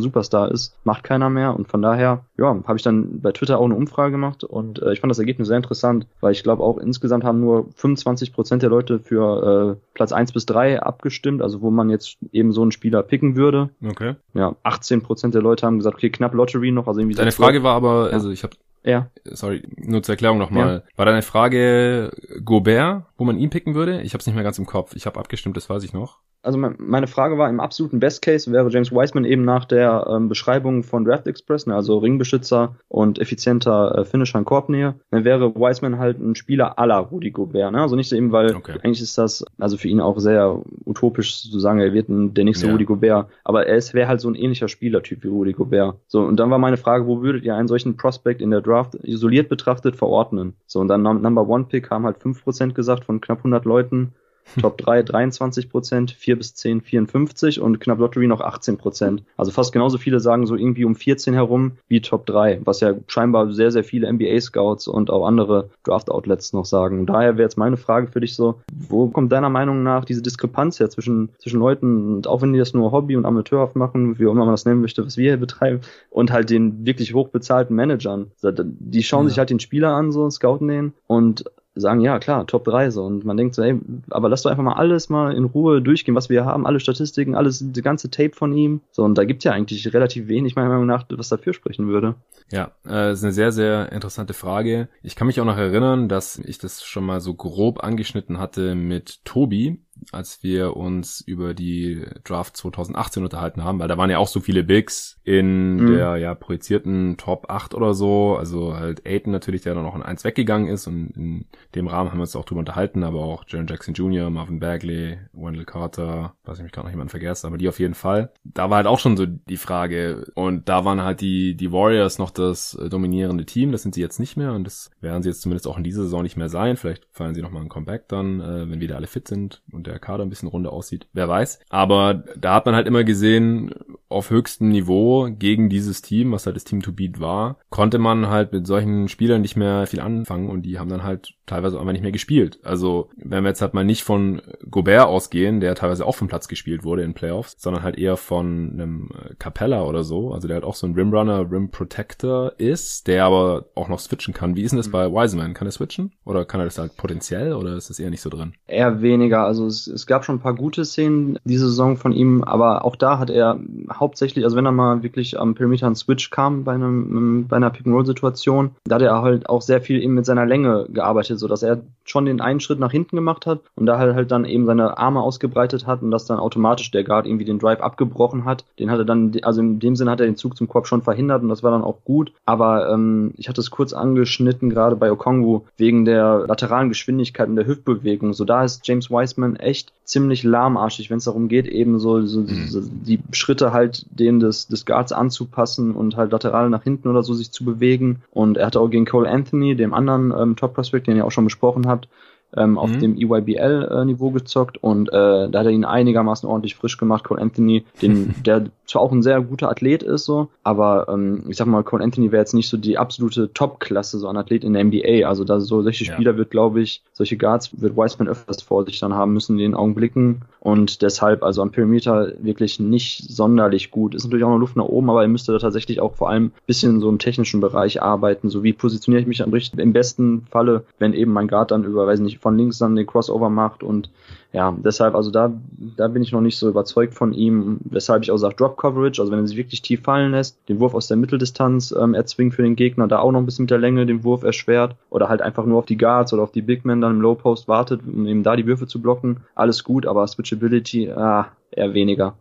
Superstar ist, macht keiner mehr. Und von daher, ja, habe ich dann bei Twitter auch eine Umfrage gemacht und äh, ich fand das Ergebnis sehr interessant, weil ich glaube auch insgesamt haben nur 25 Prozent der Leute für äh, Platz 1 bis 3 abgestimmt, also wo man jetzt eben so einen Spieler picken würde. Okay. Ja, 18 Prozent der Leute haben gesagt, okay, knapp Lottery noch. Also irgendwie Deine Frage war aber, also ich habe ja. Sorry, nur zur Erklärung nochmal. Ja. War deine Frage Gobert, wo man ihn picken würde? Ich habe es nicht mehr ganz im Kopf. Ich habe abgestimmt, das weiß ich noch also meine Frage war, im absoluten Best Case wäre James Wiseman eben nach der ähm, Beschreibung von Draft Express, ne, also Ringbeschützer und effizienter äh, Finisher in Korbnähe, dann wäre Wiseman halt ein Spieler aller Rudy Gobert, ne? Also nicht so eben, weil okay. eigentlich ist das also für ihn auch sehr utopisch zu sagen, er wird ein, der nächste ja. Rudy Gobert, aber er wäre halt so ein ähnlicher Spielertyp wie Rudy Gobert. So, und dann war meine Frage, wo würdet ihr einen solchen Prospect in der Draft isoliert betrachtet verordnen? So, und dann Number One Pick haben halt 5% gesagt von knapp 100 Leuten Top 3 23 Prozent, 4 bis 10 54 und knapp Lottery noch 18 Prozent. Also fast genauso viele sagen so irgendwie um 14 herum wie Top 3, was ja scheinbar sehr, sehr viele NBA-Scouts und auch andere Draft-Outlets noch sagen. Und daher wäre jetzt meine Frage für dich so, wo kommt deiner Meinung nach diese Diskrepanz her zwischen, zwischen Leuten, und auch wenn die das nur Hobby und amateurhaft machen, wie auch immer man das nennen möchte, was wir hier betreiben, und halt den wirklich hochbezahlten Managern. Die schauen ja. sich halt den Spieler an, so scouten den und sagen, ja klar, Top 3 so. Und man denkt so, ey, aber lass doch einfach mal alles mal in Ruhe durchgehen, was wir haben, alle Statistiken, alles, die ganze Tape von ihm. So, und da gibt's ja eigentlich relativ wenig, meiner Meinung nach, was dafür sprechen würde. Ja, äh, ist eine sehr, sehr interessante Frage. Ich kann mich auch noch erinnern, dass ich das schon mal so grob angeschnitten hatte mit Tobi, als wir uns über die Draft 2018 unterhalten haben, weil da waren ja auch so viele Bigs in mhm. der ja projizierten Top 8 oder so, also halt Aiden natürlich, der dann noch in 1 weggegangen ist und in dem Rahmen haben wir uns auch drüber unterhalten, aber auch Jaron Jackson Jr., Marvin Bagley, Wendell Carter, weiß ich mich gerade noch jemand vergessen, aber die auf jeden Fall. Da war halt auch schon so die Frage und da waren halt die, die Warriors noch das äh, dominierende Team, das sind sie jetzt nicht mehr und das werden sie jetzt zumindest auch in dieser Saison nicht mehr sein, vielleicht fallen sie nochmal ein Comeback dann, äh, wenn wieder alle fit sind und der Kader ein bisschen runder aussieht, wer weiß. Aber da hat man halt immer gesehen, auf höchstem Niveau gegen dieses Team, was halt das Team to beat war, konnte man halt mit solchen Spielern nicht mehr viel anfangen und die haben dann halt teilweise einfach nicht mehr gespielt. Also wenn wir jetzt halt mal nicht von Gobert ausgehen, der teilweise auch vom Platz gespielt wurde in Playoffs, sondern halt eher von einem äh, Capella oder so, also der halt auch so ein Rimrunner, Rim Protector ist, der aber auch noch switchen kann. Wie ist denn das mhm. bei Wiseman? Kann er switchen? Oder kann er das halt potenziell oder ist das eher nicht so drin? Eher weniger. Also es, es gab schon ein paar gute Szenen diese Saison von ihm, aber auch da hat er hauptsächlich, also wenn er mal wirklich am Perimeter ein Switch kam bei einem bei einer Pick-and-Roll-Situation, da hat er halt auch sehr viel eben mit seiner Länge gearbeitet Seite, so dass er schon den einen Schritt nach hinten gemacht hat und da halt, halt dann eben seine Arme ausgebreitet hat und dass dann automatisch der Guard irgendwie den Drive abgebrochen hat. Den hat er dann, also in dem Sinne hat er den Zug zum Korb schon verhindert und das war dann auch gut. Aber ähm, ich hatte es kurz angeschnitten, gerade bei Okongwu, wegen der lateralen Geschwindigkeit und der Hüftbewegung. So da ist James Wiseman echt ziemlich lahmarschig, wenn es darum geht, eben so, so, mhm. so, die Schritte halt denen des, des Guards anzupassen und halt lateral nach hinten oder so sich zu bewegen. Und er hatte auch gegen Cole Anthony, dem anderen ähm, Top Prospect, den ihr auch schon besprochen habt, ähm, auf mhm. dem EYBL-Niveau äh, gezockt und äh, da hat er ihn einigermaßen ordentlich frisch gemacht. Cole Anthony, den, der zwar auch ein sehr guter Athlet ist, so, aber ähm, ich sag mal, Cole Anthony wäre jetzt nicht so die absolute Top-Klasse, so ein Athlet in der NBA. Also da so solche Spieler ja. wird, glaube ich, solche Guards wird Wiseman öfters vor sich dann haben müssen in den Augenblicken und deshalb also am Perimeter wirklich nicht sonderlich gut. Ist natürlich auch noch Luft nach oben, aber er müsste da tatsächlich auch vor allem bisschen so im technischen Bereich arbeiten. So wie positioniere ich mich am im besten Falle, wenn eben mein Guard dann über, weiß nicht, von links dann den Crossover macht und ja, deshalb, also da, da bin ich noch nicht so überzeugt von ihm, weshalb ich auch sage Drop Coverage, also wenn er sich wirklich tief fallen lässt, den Wurf aus der Mitteldistanz ähm, erzwingt für den Gegner, da auch noch ein bisschen mit der Länge den Wurf erschwert oder halt einfach nur auf die Guards oder auf die Big Men dann im Low Post wartet, um eben da die Würfe zu blocken, alles gut, aber Switchability, ah, eher weniger.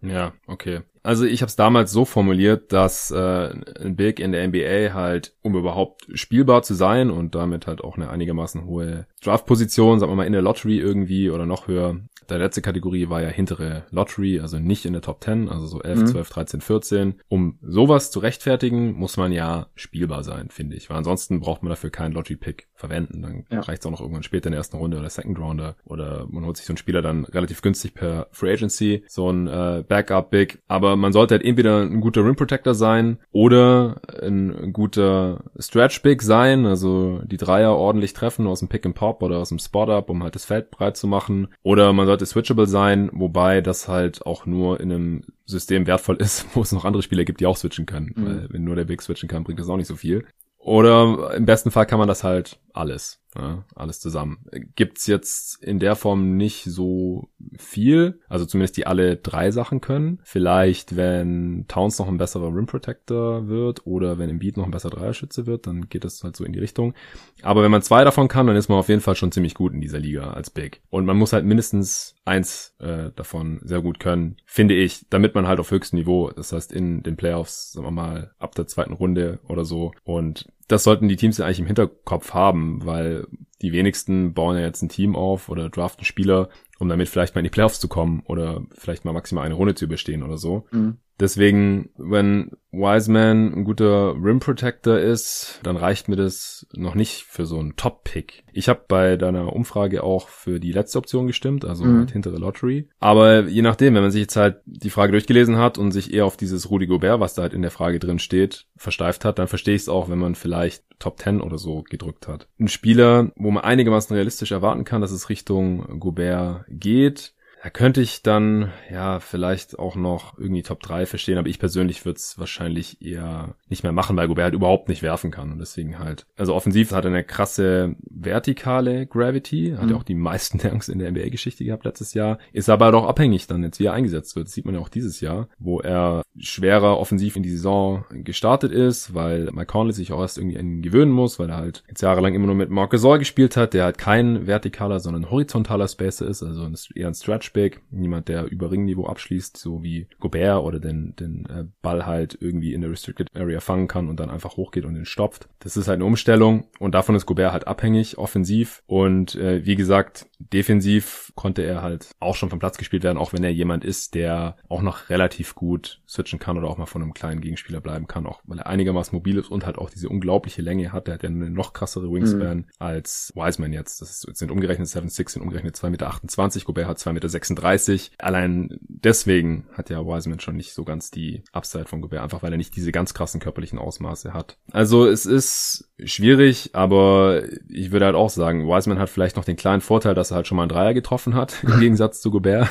Ja, okay. Also ich habe es damals so formuliert, dass äh, ein Big in der NBA halt, um überhaupt spielbar zu sein und damit halt auch eine einigermaßen hohe Draftposition, sagen wir mal in der Lottery irgendwie oder noch höher der letzte Kategorie war ja hintere Lottery, also nicht in der Top 10, also so 11, mhm. 12, 13, 14. Um sowas zu rechtfertigen, muss man ja spielbar sein, finde ich. Weil ansonsten braucht man dafür keinen Lottery-Pick verwenden. Dann ja. reicht es auch noch irgendwann später in der ersten Runde oder Second Rounder. Oder man holt sich so einen Spieler dann relativ günstig per Free Agency, so ein äh, Backup-Big. Aber man sollte halt entweder ein guter Rim Protector sein oder ein guter Stretch-Big sein, also die Dreier ordentlich treffen aus dem Pick and Pop oder aus dem Spot-Up, um halt das Feld breit zu machen. Oder man sollte switchable sein, wobei das halt auch nur in einem System wertvoll ist, wo es noch andere Spieler gibt, die auch switchen können. Mhm. Weil wenn nur der Big switchen kann, bringt das auch nicht so viel. Oder im besten Fall kann man das halt alles, ja, alles zusammen. Gibt's jetzt in der Form nicht so viel, also zumindest die alle drei Sachen können. Vielleicht, wenn Towns noch ein besserer Rim Protector wird oder wenn Embiid noch ein besserer Dreierschütze wird, dann geht das halt so in die Richtung. Aber wenn man zwei davon kann, dann ist man auf jeden Fall schon ziemlich gut in dieser Liga als Big. Und man muss halt mindestens eins äh, davon sehr gut können, finde ich, damit man halt auf höchstem Niveau, das heißt in den Playoffs, sagen wir mal, ab der zweiten Runde oder so. Und das sollten die Teams ja eigentlich im Hinterkopf haben, weil die wenigsten bauen ja jetzt ein Team auf oder draften Spieler, um damit vielleicht mal in die Playoffs zu kommen oder vielleicht mal maximal eine Runde zu überstehen oder so. Mhm. Deswegen, wenn Wiseman ein guter Rim Protector ist, dann reicht mir das noch nicht für so einen Top-Pick. Ich habe bei deiner Umfrage auch für die letzte Option gestimmt, also mhm. halt hintere Lottery. Aber je nachdem, wenn man sich jetzt halt die Frage durchgelesen hat und sich eher auf dieses Rudy Gobert, was da halt in der Frage drin steht, versteift hat, dann verstehe ich es auch, wenn man vielleicht Top 10 oder so gedrückt hat. Ein Spieler, wo man einigermaßen realistisch erwarten kann, dass es Richtung Gobert geht, da könnte ich dann ja vielleicht auch noch irgendwie Top 3 verstehen, aber ich persönlich würde es wahrscheinlich eher nicht mehr machen, weil Gobert halt überhaupt nicht werfen kann und deswegen halt. Also offensiv hat er eine krasse vertikale Gravity, hat mhm. ja auch die meisten Dunks in der NBA-Geschichte gehabt letztes Jahr, ist aber doch abhängig dann jetzt, wie er eingesetzt wird. Das sieht man ja auch dieses Jahr, wo er schwerer offensiv in die Saison gestartet ist, weil Mike Conley sich auch erst irgendwie an ihn gewöhnen muss, weil er halt jetzt jahrelang immer nur mit Marc Gasol gespielt hat, der halt kein vertikaler, sondern horizontaler Spacer ist, also eher ein Stretch Big, niemand, der über Ringniveau abschließt, so wie Gobert oder den, den äh, Ball halt irgendwie in der Restricted Area fangen kann und dann einfach hochgeht und ihn stopft. Das ist halt eine Umstellung und davon ist Gobert halt abhängig, offensiv und äh, wie gesagt, defensiv konnte er halt auch schon vom Platz gespielt werden, auch wenn er jemand ist, der auch noch relativ gut switchen kann oder auch mal von einem kleinen Gegenspieler bleiben kann, auch weil er einigermaßen mobil ist und halt auch diese unglaubliche Länge hat. Der hat ja eine noch krassere Wingspan mhm. als Wiseman jetzt. Das sind umgerechnet 7'6, sind umgerechnet 2,28 Meter. Gobert hat 2,6 Meter 36. Allein deswegen hat ja Wiseman schon nicht so ganz die Upside von Gobert, einfach weil er nicht diese ganz krassen körperlichen Ausmaße hat. Also es ist schwierig, aber ich würde halt auch sagen, Wiseman hat vielleicht noch den kleinen Vorteil, dass er halt schon mal einen Dreier getroffen hat, im Gegensatz zu Gobert,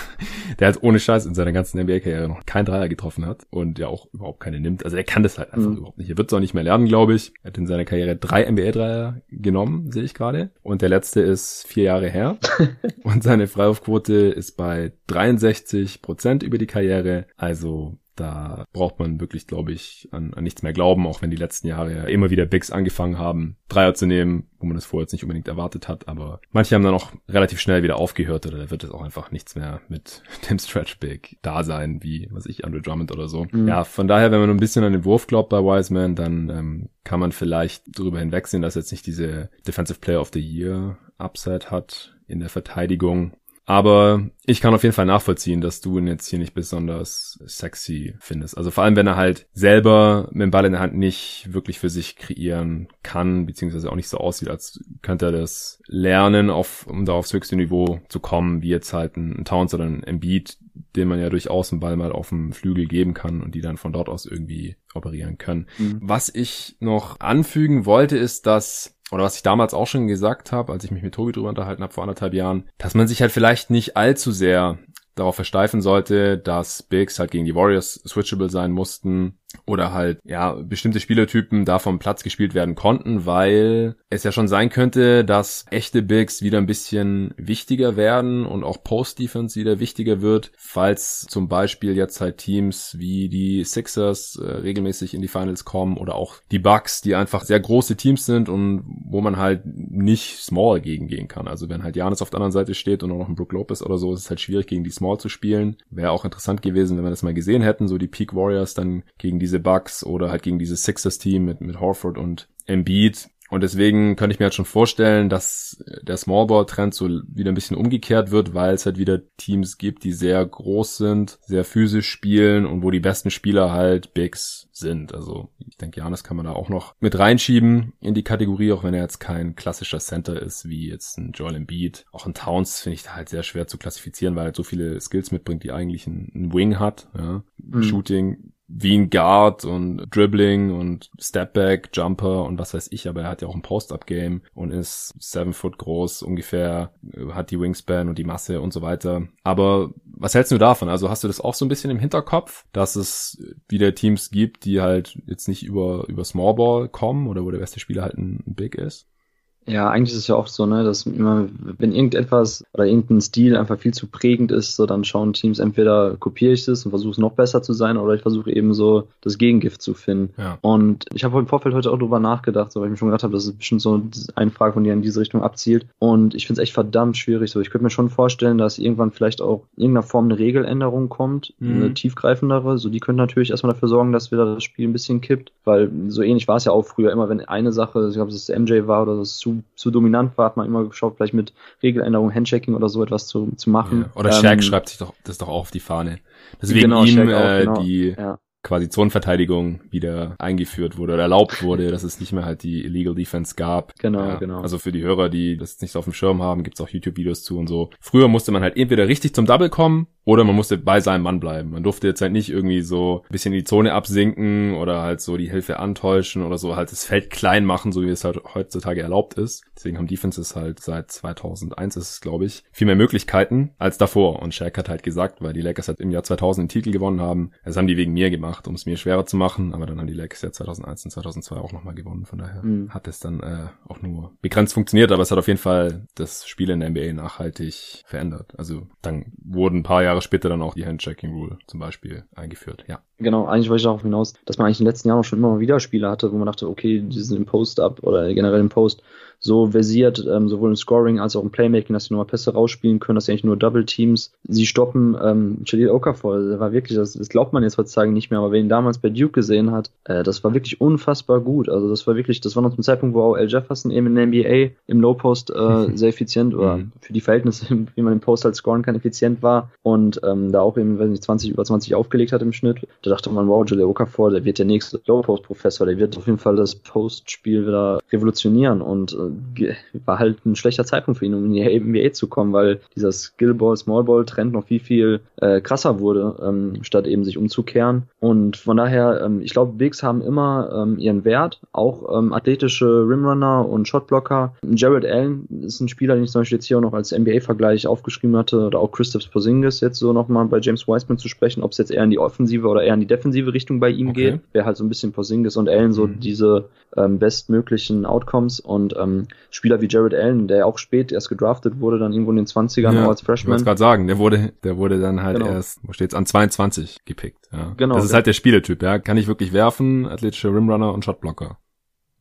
der halt ohne Scheiß in seiner ganzen NBA-Karriere noch keinen Dreier getroffen hat und ja auch überhaupt keine nimmt. Also er kann das halt einfach mhm. überhaupt nicht. Er wird es auch nicht mehr lernen, glaube ich. Er hat in seiner Karriere drei NBA-Dreier genommen, sehe ich gerade. Und der letzte ist vier Jahre her. und seine Freiwurfquote ist bei bei 63 Prozent über die Karriere. Also da braucht man wirklich, glaube ich, an, an nichts mehr glauben, auch wenn die letzten Jahre ja immer wieder Bigs angefangen haben, Dreier zu nehmen, wo man das vorher jetzt nicht unbedingt erwartet hat. Aber manche haben dann auch relativ schnell wieder aufgehört oder da wird es auch einfach nichts mehr mit dem Stretch Big da sein, wie, was ich, Andre Drummond oder so. Mhm. Ja, von daher, wenn man ein bisschen an den Wurf glaubt bei Wiseman, dann ähm, kann man vielleicht darüber hinwegsehen, dass er jetzt nicht diese Defensive Player of the Year Upside hat in der Verteidigung. Aber ich kann auf jeden Fall nachvollziehen, dass du ihn jetzt hier nicht besonders sexy findest. Also vor allem, wenn er halt selber mit dem Ball in der Hand nicht wirklich für sich kreieren kann, beziehungsweise auch nicht so aussieht, als könnte er das lernen, auf, um da aufs höchste Niveau zu kommen, wie jetzt halt ein, ein Towns oder ein Embiid, den man ja durchaus einen Ball mal auf dem Flügel geben kann und die dann von dort aus irgendwie operieren können. Mhm. Was ich noch anfügen wollte, ist, dass oder was ich damals auch schon gesagt habe, als ich mich mit Tobi drüber unterhalten habe vor anderthalb Jahren, dass man sich halt vielleicht nicht allzu sehr darauf versteifen sollte, dass Bigs halt gegen die Warriors switchable sein mussten. Oder halt, ja, bestimmte Spielertypen da vom Platz gespielt werden konnten, weil es ja schon sein könnte, dass echte Bigs wieder ein bisschen wichtiger werden und auch Post-Defense wieder wichtiger wird, falls zum Beispiel jetzt halt Teams wie die Sixers äh, regelmäßig in die Finals kommen oder auch die Bucks, die einfach sehr große Teams sind und wo man halt nicht Small gegen gehen kann. Also wenn halt Janis auf der anderen Seite steht und auch noch ein Brook Lopez oder so, ist es halt schwierig gegen die Small zu spielen. Wäre auch interessant gewesen, wenn wir das mal gesehen hätten, so die Peak Warriors dann gegen diese Bucks oder halt gegen dieses Sixers Team mit, mit Horford und Embiid. Und deswegen könnte ich mir halt schon vorstellen, dass der Smallball-Trend so wieder ein bisschen umgekehrt wird, weil es halt wieder Teams gibt, die sehr groß sind, sehr physisch spielen und wo die besten Spieler halt Bigs sind. Also ich denke, Janis kann man da auch noch mit reinschieben in die Kategorie, auch wenn er jetzt kein klassischer Center ist, wie jetzt ein Joel Embiid. Auch ein Towns finde ich da halt sehr schwer zu klassifizieren, weil er halt so viele Skills mitbringt, die eigentlich ein, Wing hat. Ja. Mhm. Shooting, wie ein Guard und Dribbling und Stepback, Jumper und was weiß ich, aber er hat ja auch ein Post-Up-Game und ist seven foot groß, ungefähr, hat die Wingspan und die Masse und so weiter. Aber was hältst du davon? Also hast du das auch so ein bisschen im Hinterkopf, dass es wieder Teams gibt, die halt jetzt nicht über, über Smallball kommen oder wo der beste Spieler halt ein Big ist? Ja, eigentlich ist es ja oft so, ne, dass immer, wenn irgendetwas oder irgendein Stil einfach viel zu prägend ist, so dann schauen Teams entweder kopiere ich das und versuche es noch besser zu sein oder ich versuche eben so das Gegengift zu finden. Ja. Und ich habe im Vorfeld heute auch drüber nachgedacht, so, weil ich mir schon gedacht habe, das ist bestimmt so eine Frage von dir in diese Richtung abzielt. Und ich finde es echt verdammt schwierig. So, ich könnte mir schon vorstellen, dass irgendwann vielleicht auch in irgendeiner Form eine Regeländerung kommt, mhm. eine tiefgreifendere. So, die können natürlich erstmal dafür sorgen, dass wieder das Spiel ein bisschen kippt, weil so ähnlich war es ja auch früher immer, wenn eine Sache, ich glaube, es MJ war oder das zu zu, dominant war, hat man immer geschaut, vielleicht mit Regeländerung, Handshaking oder so etwas zu, zu machen. Ja, oder Shaq ähm, schreibt sich doch das doch auch auf die Fahne. Deswegen genau, ihm äh, genau. die ja quasi Zonenverteidigung wieder eingeführt wurde oder erlaubt wurde, dass es nicht mehr halt die Illegal Defense gab. Genau, ja, genau. Also für die Hörer, die das nicht so auf dem Schirm haben, gibt's auch YouTube-Videos zu und so. Früher musste man halt entweder richtig zum Double kommen oder man musste bei seinem Mann bleiben. Man durfte jetzt halt nicht irgendwie so ein bisschen in die Zone absinken oder halt so die Hilfe antäuschen oder so halt das Feld klein machen, so wie es halt heutzutage erlaubt ist. Deswegen haben Defenses halt seit 2001 ist es, glaube ich, viel mehr Möglichkeiten als davor. Und Shaq hat halt gesagt, weil die Lakers halt im Jahr 2000 den Titel gewonnen haben, das haben die wegen mir gemacht um es mir schwerer zu machen, aber dann haben die Lakers ja 2001 und 2002 auch nochmal gewonnen, von daher mhm. hat es dann äh, auch nur begrenzt funktioniert, aber es hat auf jeden Fall das Spiel in der NBA nachhaltig verändert. Also dann wurden ein paar Jahre später dann auch die Handchecking Rule zum Beispiel eingeführt, ja. Genau, eigentlich wollte ich darauf hinaus, dass man eigentlich in den letzten Jahren auch schon immer mal wieder Spiele hatte, wo man dachte, okay, die sind im Post-Up oder generell im Post so versiert, ähm, sowohl im Scoring als auch im Playmaking, dass sie nochmal Pässe rausspielen können, dass sie eigentlich nur Double Teams sie stoppen. Ähm, Jalil Okafor, der war wirklich, das, das glaubt man jetzt heutzutage nicht mehr, aber wer ihn damals bei Duke gesehen hat, äh, das war wirklich unfassbar gut. Also das war wirklich, das war noch zum Zeitpunkt, wo auch Al Jefferson eben in der NBA im Low Post äh, sehr effizient oder mhm. für die Verhältnisse, wie man im Post halt scoren kann, effizient war und ähm, da auch eben, weiß nicht, 20 über 20 aufgelegt hat im Schnitt. Da dachte man, wow, Jalil Okafor, der wird der nächste Low Post Professor, der wird auf jeden Fall das Post-Spiel wieder revolutionieren und äh, war halt ein schlechter Zeitpunkt für ihn, um in die NBA zu kommen, weil dieser Skillball, Smallball-Trend noch viel, viel äh, krasser wurde, ähm, statt eben sich umzukehren. Und von daher, ähm, ich glaube, Bigs haben immer ähm, ihren Wert, auch ähm, athletische Rimrunner und Shotblocker. Jared Allen ist ein Spieler, den ich zum Beispiel jetzt hier auch noch als NBA-Vergleich aufgeschrieben hatte, oder auch Christoph Porzingis jetzt so nochmal bei James Wiseman zu sprechen, ob es jetzt eher in die offensive oder eher in die defensive Richtung bei ihm okay. geht. Wäre halt so ein bisschen Porzingis und Allen so mhm. diese ähm, bestmöglichen Outcomes und ähm, Spieler wie Jared Allen, der auch spät erst gedraftet wurde, dann irgendwo in den 20ern ja, als Freshman. Ich gerade sagen, der wurde, der wurde dann halt genau. erst, wo steht's, an 22 gepickt. Ja. Genau. Das ist halt der Spielertyp, ja. Kann ich wirklich werfen, athletische Rimrunner und Shotblocker.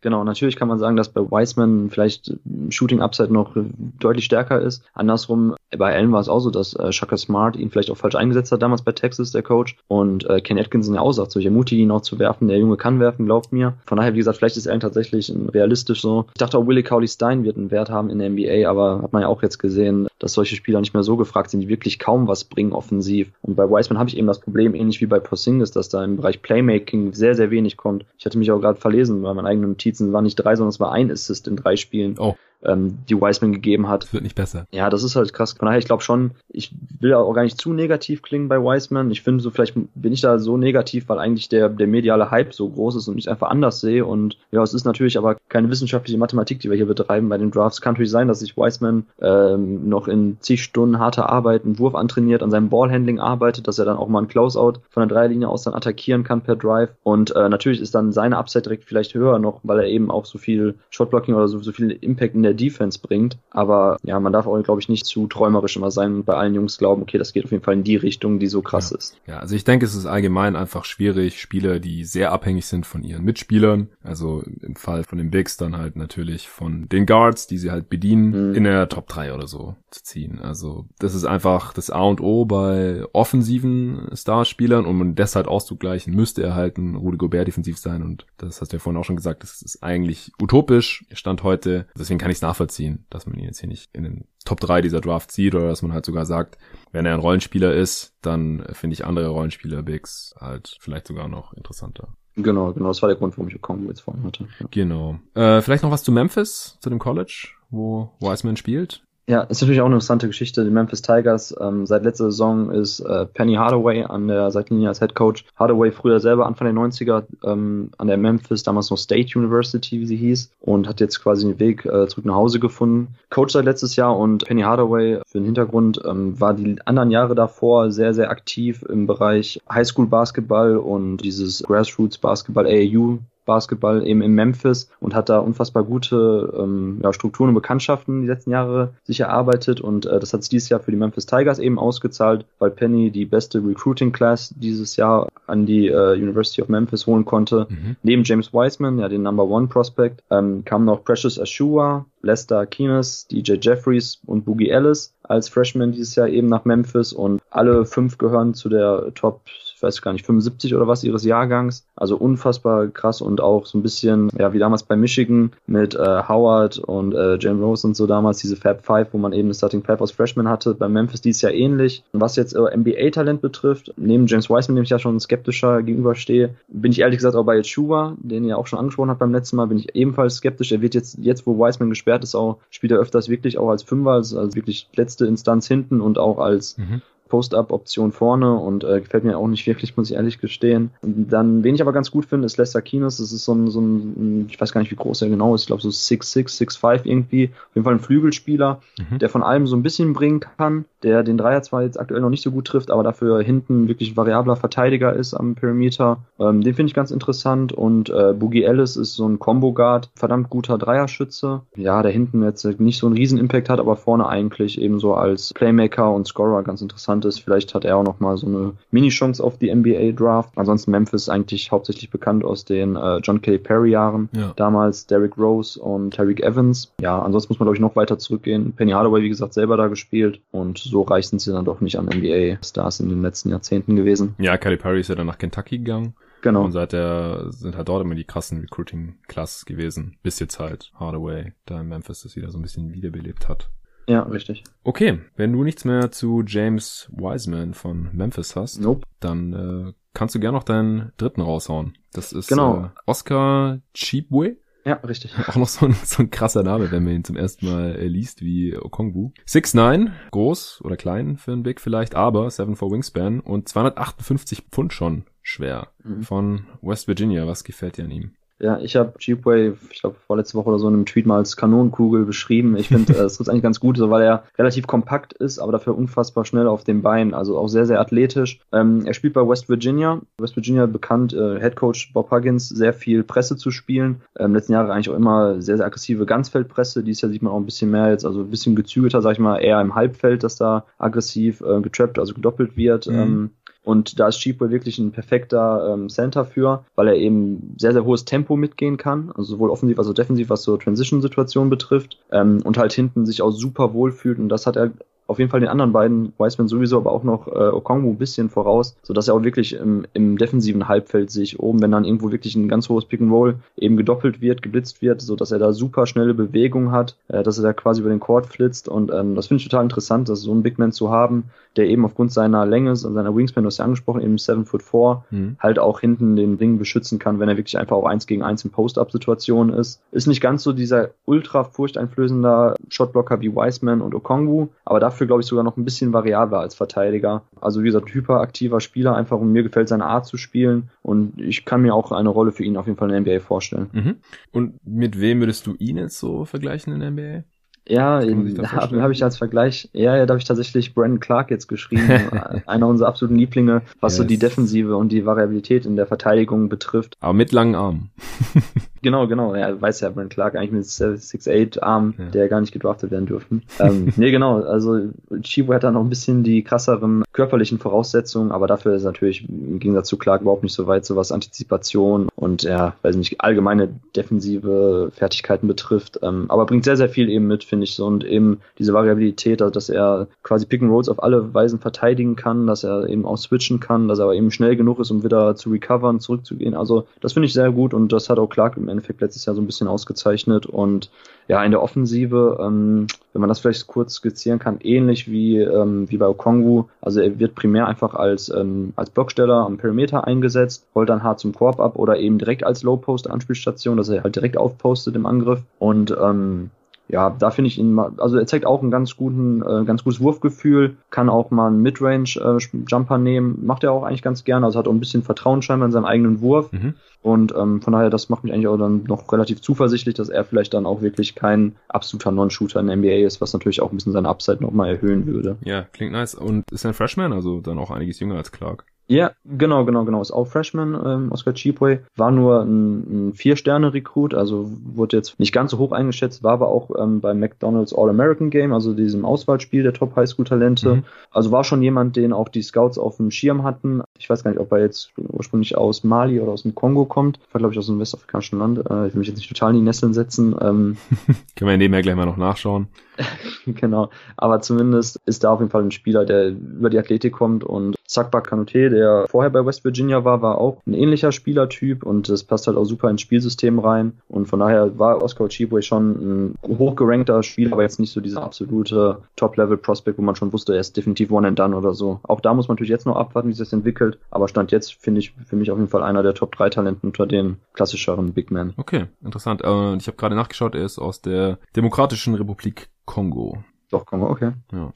Genau, natürlich kann man sagen, dass bei Wiseman vielleicht Shooting Upside noch deutlich stärker ist. Andersrum, bei Allen war es auch so, dass äh, Shaka Smart ihn vielleicht auch falsch eingesetzt hat damals bei Texas, der Coach. Und äh, Ken Atkinson ja auch sagt, so ich ermutige ihn auch zu werfen, der Junge kann werfen, glaubt mir. Von daher, wie gesagt, vielleicht ist Allen tatsächlich realistisch so. Ich dachte auch, Willie Cowley Stein wird einen Wert haben in der NBA, aber hat man ja auch jetzt gesehen, dass solche Spieler nicht mehr so gefragt sind, die wirklich kaum was bringen offensiv. Und bei Wiseman habe ich eben das Problem, ähnlich wie bei Porzingis, dass da im Bereich Playmaking sehr, sehr wenig kommt. Ich hatte mich auch gerade verlesen bei meinen eigenen Notizen, war nicht drei, sondern es war ein Assist in drei Spielen. Oh. Ähm, die Wiseman gegeben hat. Das wird nicht besser. Ja, das ist halt krass. Von daher, ich glaube schon, ich will auch gar nicht zu negativ klingen bei Wiseman. Ich finde so, vielleicht bin ich da so negativ, weil eigentlich der, der mediale Hype so groß ist und ich einfach anders sehe. Und ja, es ist natürlich aber keine wissenschaftliche Mathematik, die wir hier betreiben bei den Drafts. Kann natürlich sein, dass sich Wiseman ähm, noch in zig Stunden harter Arbeit einen Wurf antrainiert, an seinem Ballhandling arbeitet, dass er dann auch mal ein Closeout von der Dreierlinie aus dann attackieren kann per Drive. Und äh, natürlich ist dann seine Upside direkt vielleicht höher noch, weil er eben auch so viel Shotblocking oder so, so viel Impact in der Defense bringt. Aber ja, man darf auch, glaube ich, nicht zu träumerisch immer sein und bei allen Jungs glauben, okay, das geht auf jeden Fall in die Richtung, die so krass ja. ist. Ja, also ich denke, es ist allgemein einfach schwierig, Spieler, die sehr abhängig sind von ihren Mitspielern, also im Fall von den Bigs dann halt natürlich von den Guards, die sie halt bedienen, mhm. in der Top 3 oder so zu ziehen. Also das ist einfach das A und O bei offensiven Starspielern und um das halt auszugleichen, müsste er halt ein Rudy Gobert defensiv sein und das hast du ja vorhin auch schon gesagt, das ist eigentlich utopisch, Stand heute. Deswegen kann ich es nachvollziehen, dass man ihn jetzt hier nicht in den Top 3 dieser Draft zieht oder dass man halt sogar sagt, wenn er ein Rollenspieler ist, dann finde ich andere Rollenspieler Bigs halt vielleicht sogar noch interessanter. Genau, genau, das war der Grund, warum ich Okongwu jetzt vorhin hatte. Ja. Genau. Äh, vielleicht noch was zu Memphis, zu dem College, wo Wiseman spielt. Ja, ist natürlich auch eine interessante Geschichte. Die Memphis Tigers, ähm, seit letzter Saison ist äh, Penny Hardaway an der Seitenlinie als Head Coach. Hardaway früher selber Anfang der 90er ähm, an der Memphis, damals noch State University, wie sie hieß, und hat jetzt quasi den Weg äh, zurück nach Hause gefunden. Coach seit letztes Jahr und Penny Hardaway, für den Hintergrund, ähm, war die anderen Jahre davor sehr, sehr aktiv im Bereich Highschool Basketball und dieses Grassroots Basketball AAU Basketball eben in Memphis und hat da unfassbar gute ähm, ja, Strukturen und Bekanntschaften die letzten Jahre sich erarbeitet und äh, das hat sich dieses Jahr für die Memphis Tigers eben ausgezahlt, weil Penny die beste Recruiting Class dieses Jahr an die äh, University of Memphis holen konnte. Mhm. Neben James Wiseman, ja den Number One Prospect, ähm, kamen noch Precious Ashua, Lester Keenes, DJ Jeffries und Boogie Ellis als Freshman dieses Jahr eben nach Memphis und alle fünf gehören zu der Top weiß gar nicht, 75 oder was ihres Jahrgangs. Also unfassbar krass und auch so ein bisschen, ja, wie damals bei Michigan mit äh, Howard und äh, Jane Rose und so damals, diese Fab Five, wo man eben eine Starting Five aus Freshmen hatte. Bei Memphis dies Jahr ähnlich. Und was jetzt äh, NBA-Talent betrifft, neben James Wiseman, dem ich ja schon skeptischer gegenüberstehe, bin ich ehrlich gesagt auch bei Yeshua, den ihr auch schon angesprochen habt beim letzten Mal, bin ich ebenfalls skeptisch. Er wird jetzt, jetzt wo Wiseman gesperrt ist, auch spielt er öfters wirklich auch als Fünfer, als, als wirklich letzte Instanz hinten und auch als mhm. Post-Up-Option vorne und äh, gefällt mir auch nicht wirklich, muss ich ehrlich gestehen. Und dann, wen ich aber ganz gut finde, ist Lester Kines. Das ist so ein, so ein, ich weiß gar nicht, wie groß er genau ist, ich glaube so 6'6, 6'5 irgendwie. Auf jeden Fall ein Flügelspieler, mhm. der von allem so ein bisschen bringen kann, der den Dreier zwar jetzt aktuell noch nicht so gut trifft, aber dafür hinten wirklich ein variabler Verteidiger ist am Perimeter. Ähm, den finde ich ganz interessant und äh, Boogie Ellis ist so ein Combo-Guard, verdammt guter Dreierschütze. Ja, der hinten jetzt nicht so einen riesen Impact hat, aber vorne eigentlich eben so als Playmaker und Scorer ganz interessant ist. Vielleicht hat er auch noch mal so eine Mini-Chance auf die NBA-Draft. Ansonsten Memphis eigentlich hauptsächlich bekannt aus den äh, John K. Perry-Jahren. Ja. Damals Derrick Rose und Tariq Evans. Ja, ansonsten muss man, glaube ich, noch weiter zurückgehen. Penny Hardaway, wie gesagt, selber da gespielt. Und so reich sind sie dann doch nicht an NBA-Stars in den letzten Jahrzehnten gewesen. Ja, Kelly Perry ist ja dann nach Kentucky gegangen. Genau. Und seit der sind halt dort immer die krassen Recruiting-Classes gewesen. Bis jetzt halt Hardaway da in Memphis das wieder so ein bisschen wiederbelebt hat. Ja, richtig. Okay, wenn du nichts mehr zu James Wiseman von Memphis hast, nope. dann äh, kannst du gerne noch deinen dritten raushauen. Das ist genau. äh, Oscar Cheapway. Ja, richtig. Auch noch so ein, so ein krasser Name, wenn man ihn zum ersten Mal äh, liest, wie Okongwu. 6'9, groß oder klein für einen Big vielleicht, aber 7 for Wingspan und 258 Pfund schon schwer. Mhm. Von West Virginia. Was gefällt dir an ihm? Ja, ich habe Jeepway, ich glaube, vorletzte Woche oder so in einem Tweet mal als Kanonenkugel beschrieben. Ich finde, äh, es tut eigentlich ganz gut, so weil er relativ kompakt ist, aber dafür unfassbar schnell auf den Beinen, also auch sehr, sehr athletisch. Ähm, er spielt bei West Virginia. West Virginia bekannt, äh, Head Coach Bob Huggins, sehr viel Presse zu spielen. Ähm, letzten Jahre eigentlich auch immer sehr, sehr aggressive Ganzfeldpresse. Dies Jahr sieht man auch ein bisschen mehr jetzt, also ein bisschen gezügelter, sag ich mal, eher im Halbfeld, dass da aggressiv äh, getrappt, also gedoppelt wird. Mhm. Ähm, und da ist Sheepwell wirklich ein perfekter ähm, Center für, weil er eben sehr, sehr hohes Tempo mitgehen kann, also sowohl offensiv als auch defensiv, was so Transition-Situationen betrifft, ähm, und halt hinten sich auch super wohl fühlt. Und das hat er auf jeden Fall den anderen beiden, Wiseman sowieso, aber auch noch äh, Okongwu ein bisschen voraus, sodass er auch wirklich im, im defensiven Halbfeld sich oben, wenn dann irgendwo wirklich ein ganz hohes Pick and Roll eben gedoppelt wird, geblitzt wird, sodass er da super schnelle Bewegung hat, äh, dass er da quasi über den Court flitzt und ähm, das finde ich total interessant, dass so einen Big Man zu haben, der eben aufgrund seiner Länge und seiner Wingspan, du hast ja angesprochen, eben 7 foot 4, mhm. halt auch hinten den Ring beschützen kann, wenn er wirklich einfach auch eins gegen eins in Post-Up-Situationen ist. Ist nicht ganz so dieser ultra furchteinflößender Shotblocker wie Wiseman und Okongwu, aber dafür glaube ich sogar noch ein bisschen variabler als Verteidiger. Also wie gesagt, hyperaktiver Spieler, einfach und mir gefällt seine Art zu spielen und ich kann mir auch eine Rolle für ihn auf jeden Fall in der NBA vorstellen. Mhm. Und mit wem würdest du ihn jetzt so vergleichen in der NBA? Ja, habe hab ich als Vergleich, ja, ja, da habe ich tatsächlich Brandon Clark jetzt geschrieben, einer unserer absoluten Lieblinge, was yes. so die Defensive und die Variabilität in der Verteidigung betrifft. Aber mit langen Armen. Genau, genau. Ja, weiß ja Brent Clark eigentlich mit 6'8 Arm, ja. der gar nicht gedraftet werden dürfen. ähm, nee, genau. Also Chibo hat da noch ein bisschen die krasseren körperlichen Voraussetzungen, aber dafür ist natürlich im Gegensatz zu Clark überhaupt nicht so weit, so was Antizipation und ja, weiß nicht, allgemeine defensive Fertigkeiten betrifft. Ähm, aber bringt sehr, sehr viel eben mit, finde ich so. Und eben diese Variabilität, also dass er quasi Pick and Rolls auf alle Weisen verteidigen kann, dass er eben auch switchen kann, dass er aber eben schnell genug ist, um wieder zu recovern, zurückzugehen. Also das finde ich sehr gut und das hat auch Clark im Endeffekt letztes Jahr so ein bisschen ausgezeichnet. Und ja, in der Offensive, ähm, wenn man das vielleicht kurz skizzieren kann, ähnlich wie, ähm, wie bei Okongwu. Also er wird primär einfach als, ähm, als Blocksteller am Perimeter eingesetzt, holt dann hart zum Korb ab oder eben direkt als Low-Post-Anspielstation, dass er halt direkt aufpostet im Angriff. Und ähm, ja, da finde ich ihn mal, also er zeigt auch einen ganz guten, äh, ganz gutes Wurfgefühl, kann auch mal einen Midrange-Jumper äh, nehmen, macht er auch eigentlich ganz gerne, also hat auch ein bisschen Vertrauen scheinbar in seinem eigenen Wurf. Mhm. Und ähm, von daher, das macht mich eigentlich auch dann noch relativ zuversichtlich, dass er vielleicht dann auch wirklich kein absoluter Non-Shooter in der NBA ist, was natürlich auch ein bisschen seine Upside nochmal erhöhen würde. Ja, klingt nice. Und ist ein Freshman, also dann auch einiges jünger als Clark. Ja, genau, genau, genau. Ist auch Freshman, ähm, Oscar Cheapway. War nur ein, ein Vier-Sterne-Recruit, also wurde jetzt nicht ganz so hoch eingeschätzt, war aber auch ähm, beim McDonalds All-American Game, also diesem Auswahlspiel der Top-Highschool-Talente. Mhm. Also war schon jemand, den auch die Scouts auf dem Schirm hatten. Ich weiß gar nicht, ob er jetzt ursprünglich aus Mali oder aus dem Kongo kommt. War, glaube ich, aus einem westafrikanischen Land. Äh, ich will mich jetzt nicht total in die Nesseln setzen. Ähm, Können wir nebenher gleich mal noch nachschauen. genau. Aber zumindest ist da auf jeden Fall ein Spieler, der über die Athletik kommt und Sakba Kanute, der vorher bei West Virginia war, war auch ein ähnlicher Spielertyp und das passt halt auch super ins Spielsystem rein. Und von daher war Oscar Chibwe schon ein hochgerankter Spieler, aber jetzt nicht so dieser absolute Top-Level-Prospect, wo man schon wusste, er ist definitiv one and done oder so. Auch da muss man natürlich jetzt noch abwarten, wie sich das entwickelt. Aber Stand jetzt finde ich für mich auf jeden Fall einer der Top 3 Talenten unter den klassischeren Big Men. Okay, interessant. Äh, ich habe gerade nachgeschaut, er ist aus der Demokratischen Republik Kongo. Doch, Kongo, okay. Ja.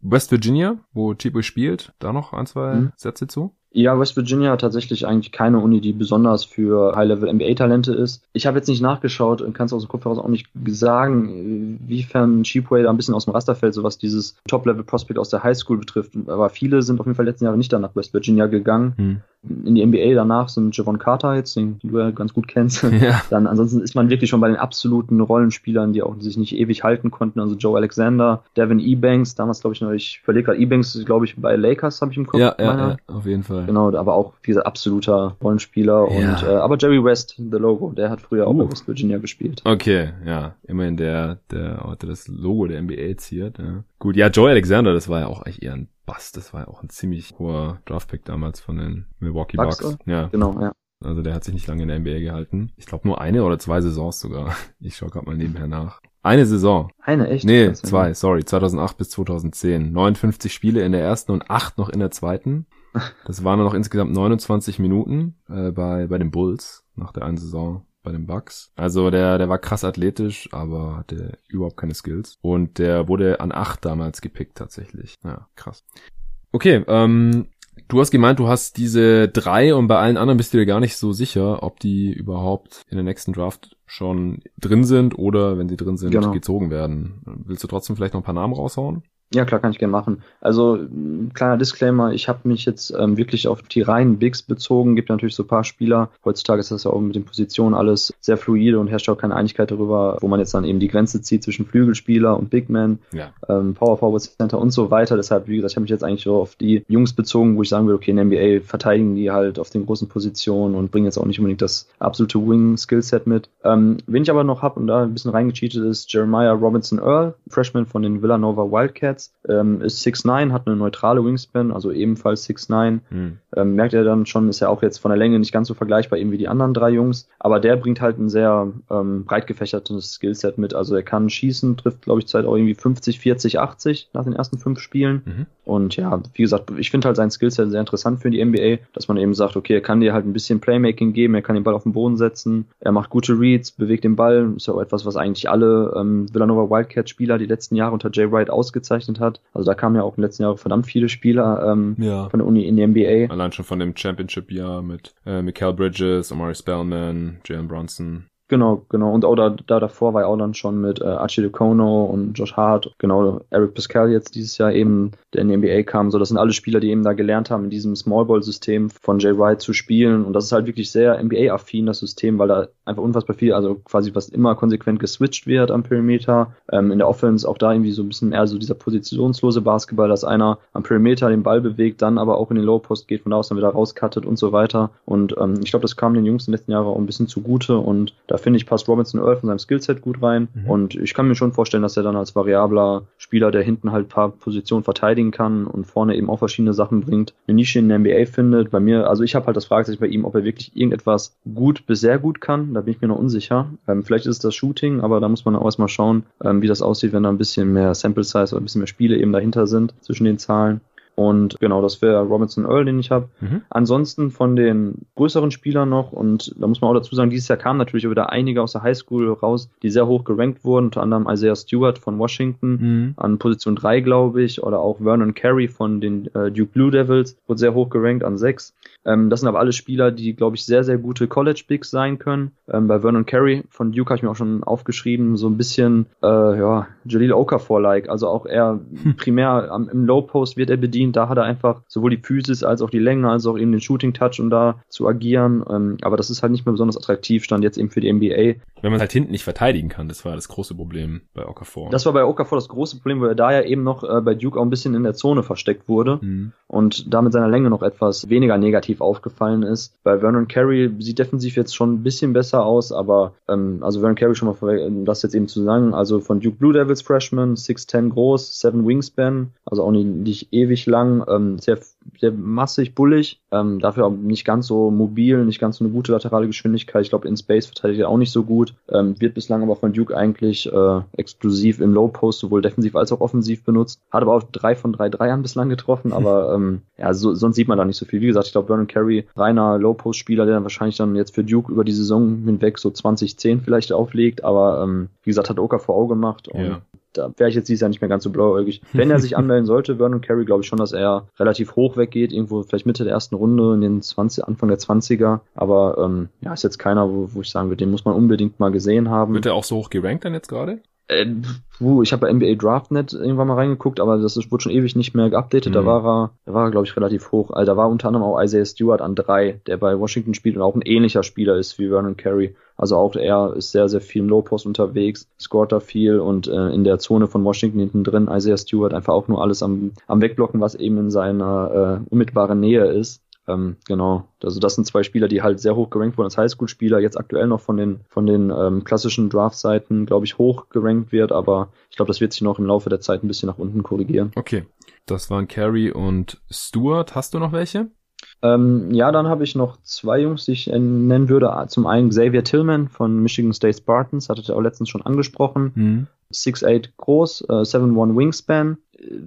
West Virginia, wo Chibo spielt, da noch ein, zwei hm. Sätze zu? Ja, West Virginia hat tatsächlich eigentlich keine Uni, die besonders für High-Level NBA-Talente ist. Ich habe jetzt nicht nachgeschaut und kann es aus dem Kopf heraus auch nicht sagen, wiefern Cheapway da ein bisschen aus dem Raster fällt, so was dieses Top-Level-Prospect aus der Highschool betrifft. Aber viele sind auf jeden Fall letzten Jahre nicht dann nach West Virginia gegangen. Hm in die NBA danach sind Javon Carter jetzt, den du ja ganz gut kennst. Ja. Dann ansonsten ist man wirklich schon bei den absoluten Rollenspielern, die auch sich nicht ewig halten konnten. Also Joe Alexander, Devin Ebanks, damals glaube ich noch, ich verlege gerade Ebanks, glaube ich, bei Lakers habe ich im Kopf. Ja, ja, ja, auf jeden Fall. Genau, aber auch dieser absoluter Rollenspieler. Ja. Und äh, aber Jerry West, The Logo, der hat früher uh. auch bei West Virginia gespielt. Okay, ja, immerhin der, der heute das Logo der NBA ziert. Ja. Gut, ja, Joe Alexander, das war ja auch eigentlich eher ein Bass, das war ja auch ein ziemlich hoher Draftpick damals von den Milwaukee Bucks. Bucks. Ja. Genau, ja. Also der hat sich nicht lange in der NBA gehalten. Ich glaube nur eine oder zwei Saisons sogar. Ich schaue gerade mal nebenher nach. Eine Saison. Eine, echt? Nee, zwei, sorry. 2008 bis 2010. 59 Spiele in der ersten und acht noch in der zweiten. Das waren noch insgesamt 29 Minuten äh, bei, bei den Bulls nach der einen Saison bei den Bucks. Also der, der war krass athletisch, aber hatte überhaupt keine Skills. Und der wurde an acht damals gepickt tatsächlich. Ja, krass. Okay, ähm, du hast gemeint, du hast diese drei und bei allen anderen bist du dir gar nicht so sicher, ob die überhaupt in der nächsten Draft schon drin sind oder wenn sie drin sind, genau. gezogen werden. Willst du trotzdem vielleicht noch ein paar Namen raushauen? Ja, klar, kann ich gerne machen. Also, kleiner Disclaimer, ich habe mich jetzt ähm, wirklich auf die reinen Bigs bezogen. Gibt natürlich so ein paar Spieler. Heutzutage ist das ja auch mit den Positionen alles sehr fluide und herrscht auch keine Einigkeit darüber, wo man jetzt dann eben die Grenze zieht zwischen Flügelspieler und Big Man, ja. ähm, Power Forward Center und so weiter. Deshalb, wie gesagt, ich habe mich jetzt eigentlich so auf die Jungs bezogen, wo ich sagen will, okay, in der NBA verteidigen die halt auf den großen Positionen und bringen jetzt auch nicht unbedingt das absolute Wing-Skillset mit. Ähm, wen ich aber noch habe und da ein bisschen reingecheatet ist, Jeremiah Robinson Earl, Freshman von den Villanova Wildcats Stats, ähm, ist 6'9, hat eine neutrale Wingspan, also ebenfalls 6'9. Hm. Ähm, merkt er dann schon, ist ja auch jetzt von der Länge nicht ganz so vergleichbar eben wie die anderen drei Jungs, aber der bringt halt ein sehr ähm, breit gefächertes Skillset mit. Also er kann schießen, trifft, glaube ich, Zeit auch irgendwie 50, 40, 80 nach den ersten fünf Spielen. Mhm. Und ja, wie gesagt, ich finde halt sein Skillset sehr interessant für die NBA, dass man eben sagt, okay, er kann dir halt ein bisschen Playmaking geben, er kann den Ball auf den Boden setzen, er macht gute Reads, bewegt den Ball, ist ja auch etwas, was eigentlich alle ähm, Villanova Wildcat-Spieler die letzten Jahre unter Jay Wright ausgezeichnet hat. Also da kamen ja auch in den letzten Jahren verdammt viele Spieler ähm, ja. von der Uni in die NBA. Allein schon von dem Championship-Jahr mit äh, Mikael Bridges, Omari Spellman, Jalen Bronson. Genau, genau. Und auch da, da davor war er auch dann schon mit äh, Archie DeCono und Josh Hart, genau, Eric Pascal jetzt dieses Jahr eben, der in die NBA kam. So, das sind alle Spieler, die eben da gelernt haben, in diesem Smallball-System von Jay Wright zu spielen. Und das ist halt wirklich sehr NBA-affin, das System, weil da einfach unfassbar viel, also quasi was immer konsequent geswitcht wird am Perimeter. Ähm, in der Offense auch da irgendwie so ein bisschen eher so dieser positionslose Basketball, dass einer am Perimeter den Ball bewegt, dann aber auch in den Low Post geht, von da aus dann wieder rauscuttet und so weiter. Und ähm, ich glaube, das kam den Jungs in den letzten Jahren auch ein bisschen zugute und da finde ich, passt Robinson Earl von seinem Skillset gut rein. Mhm. Und ich kann mir schon vorstellen, dass er dann als variabler Spieler, der hinten halt paar Positionen verteidigen kann und vorne eben auch verschiedene Sachen bringt, eine Nische in der NBA findet. Bei mir, also ich habe halt das Fragezeichen bei ihm, ob er wirklich irgendetwas gut bis sehr gut kann. Da bin ich mir noch unsicher. Ähm, vielleicht ist es das Shooting, aber da muss man auch erstmal schauen, ähm, wie das aussieht, wenn da ein bisschen mehr Sample Size oder ein bisschen mehr Spiele eben dahinter sind zwischen den Zahlen. Und genau, das wäre Robinson Earl, den ich habe. Mhm. Ansonsten von den größeren Spielern noch, und da muss man auch dazu sagen, dieses Jahr kamen natürlich wieder einige aus der Highschool raus, die sehr hoch gerankt wurden, unter anderem Isaiah Stewart von Washington mhm. an Position 3, glaube ich, oder auch Vernon Carey von den äh, Duke Blue Devils, wurde sehr hoch gerankt an 6. Ähm, das sind aber alle Spieler, die, glaube ich, sehr, sehr gute College-Bigs sein können. Ähm, bei Vernon Carey von Duke habe ich mir auch schon aufgeschrieben, so ein bisschen, äh, ja, Jalil Okafor-like, also auch er hm. primär am, im Low-Post wird er bedient, verdient. Da hat er einfach sowohl die Physis als auch die Länge, als auch eben den Shooting-Touch, um da zu agieren. Ähm, aber das ist halt nicht mehr besonders attraktiv, stand jetzt eben für die NBA. Wenn man halt hinten nicht verteidigen kann, das war das große Problem bei Okafor. Das war bei Okafor das große Problem, weil er da ja eben noch äh, bei Duke auch ein bisschen in der Zone versteckt wurde mhm. und da mit seiner Länge noch etwas weniger negativ aufgefallen ist. Bei Vernon Carey sieht defensiv jetzt schon ein bisschen besser aus, aber ähm, also Vernon Carey schon mal um das jetzt eben zu sagen, also von Duke Blue Devils Freshman, 6'10 groß, 7 Wingspan, also auch nicht, nicht ewig lang lang, ähm, sehr, sehr massig, bullig, ähm, dafür auch nicht ganz so mobil, nicht ganz so eine gute laterale Geschwindigkeit. Ich glaube, in Space verteidigt er auch nicht so gut. Ähm, wird bislang aber von Duke eigentlich äh, explosiv im Low Post sowohl defensiv als auch offensiv benutzt. Hat aber auch drei von drei Dreiern bislang getroffen, aber ähm, ja, so, sonst sieht man da nicht so viel. Wie gesagt, ich glaube, Vernon Carey, reiner Low Post Spieler, der dann wahrscheinlich dann jetzt für Duke über die Saison hinweg so 2010 vielleicht auflegt, aber ähm, wie gesagt, hat Oka vor Auge gemacht und ja da wäre ich jetzt dieses Jahr nicht mehr ganz so blauäugig. Wenn er sich anmelden sollte, Vernon Carey, glaube ich schon, dass er relativ hoch weggeht, irgendwo vielleicht Mitte der ersten Runde, in den 20, Anfang der 20er. Aber ähm, ja, ist jetzt keiner, wo, wo ich sagen würde, den muss man unbedingt mal gesehen haben. Wird er auch so hoch gerankt dann jetzt gerade? Äh, puh, ich habe bei NBA Draftnet irgendwann mal reingeguckt, aber das ist, wurde schon ewig nicht mehr geupdatet. Mhm. Da war er, da war er, glaube ich, relativ hoch. Also da war unter anderem auch Isaiah Stewart an drei, der bei Washington spielt und auch ein ähnlicher Spieler ist wie Vernon Carey. Also auch er ist sehr, sehr viel im Low Post unterwegs, scoret da viel und äh, in der Zone von Washington hinten drin Isaiah Stewart einfach auch nur alles am, am Wegblocken, was eben in seiner äh, unmittelbaren Nähe ist. Ähm, genau. Also das sind zwei Spieler, die halt sehr hoch gerankt wurden als Highschool-Spieler, jetzt aktuell noch von den, von den ähm, klassischen Draft-Seiten, glaube ich, hoch gerankt wird, aber ich glaube, das wird sich noch im Laufe der Zeit ein bisschen nach unten korrigieren. Okay. Das waren Carey und Stewart. Hast du noch welche? Ähm, ja, dann habe ich noch zwei Jungs, die ich äh, nennen würde. Zum einen Xavier Tillman von Michigan State Spartans, hattet ihr auch letztens schon angesprochen. Mhm. 6'8 groß, äh, 7'1 Wingspan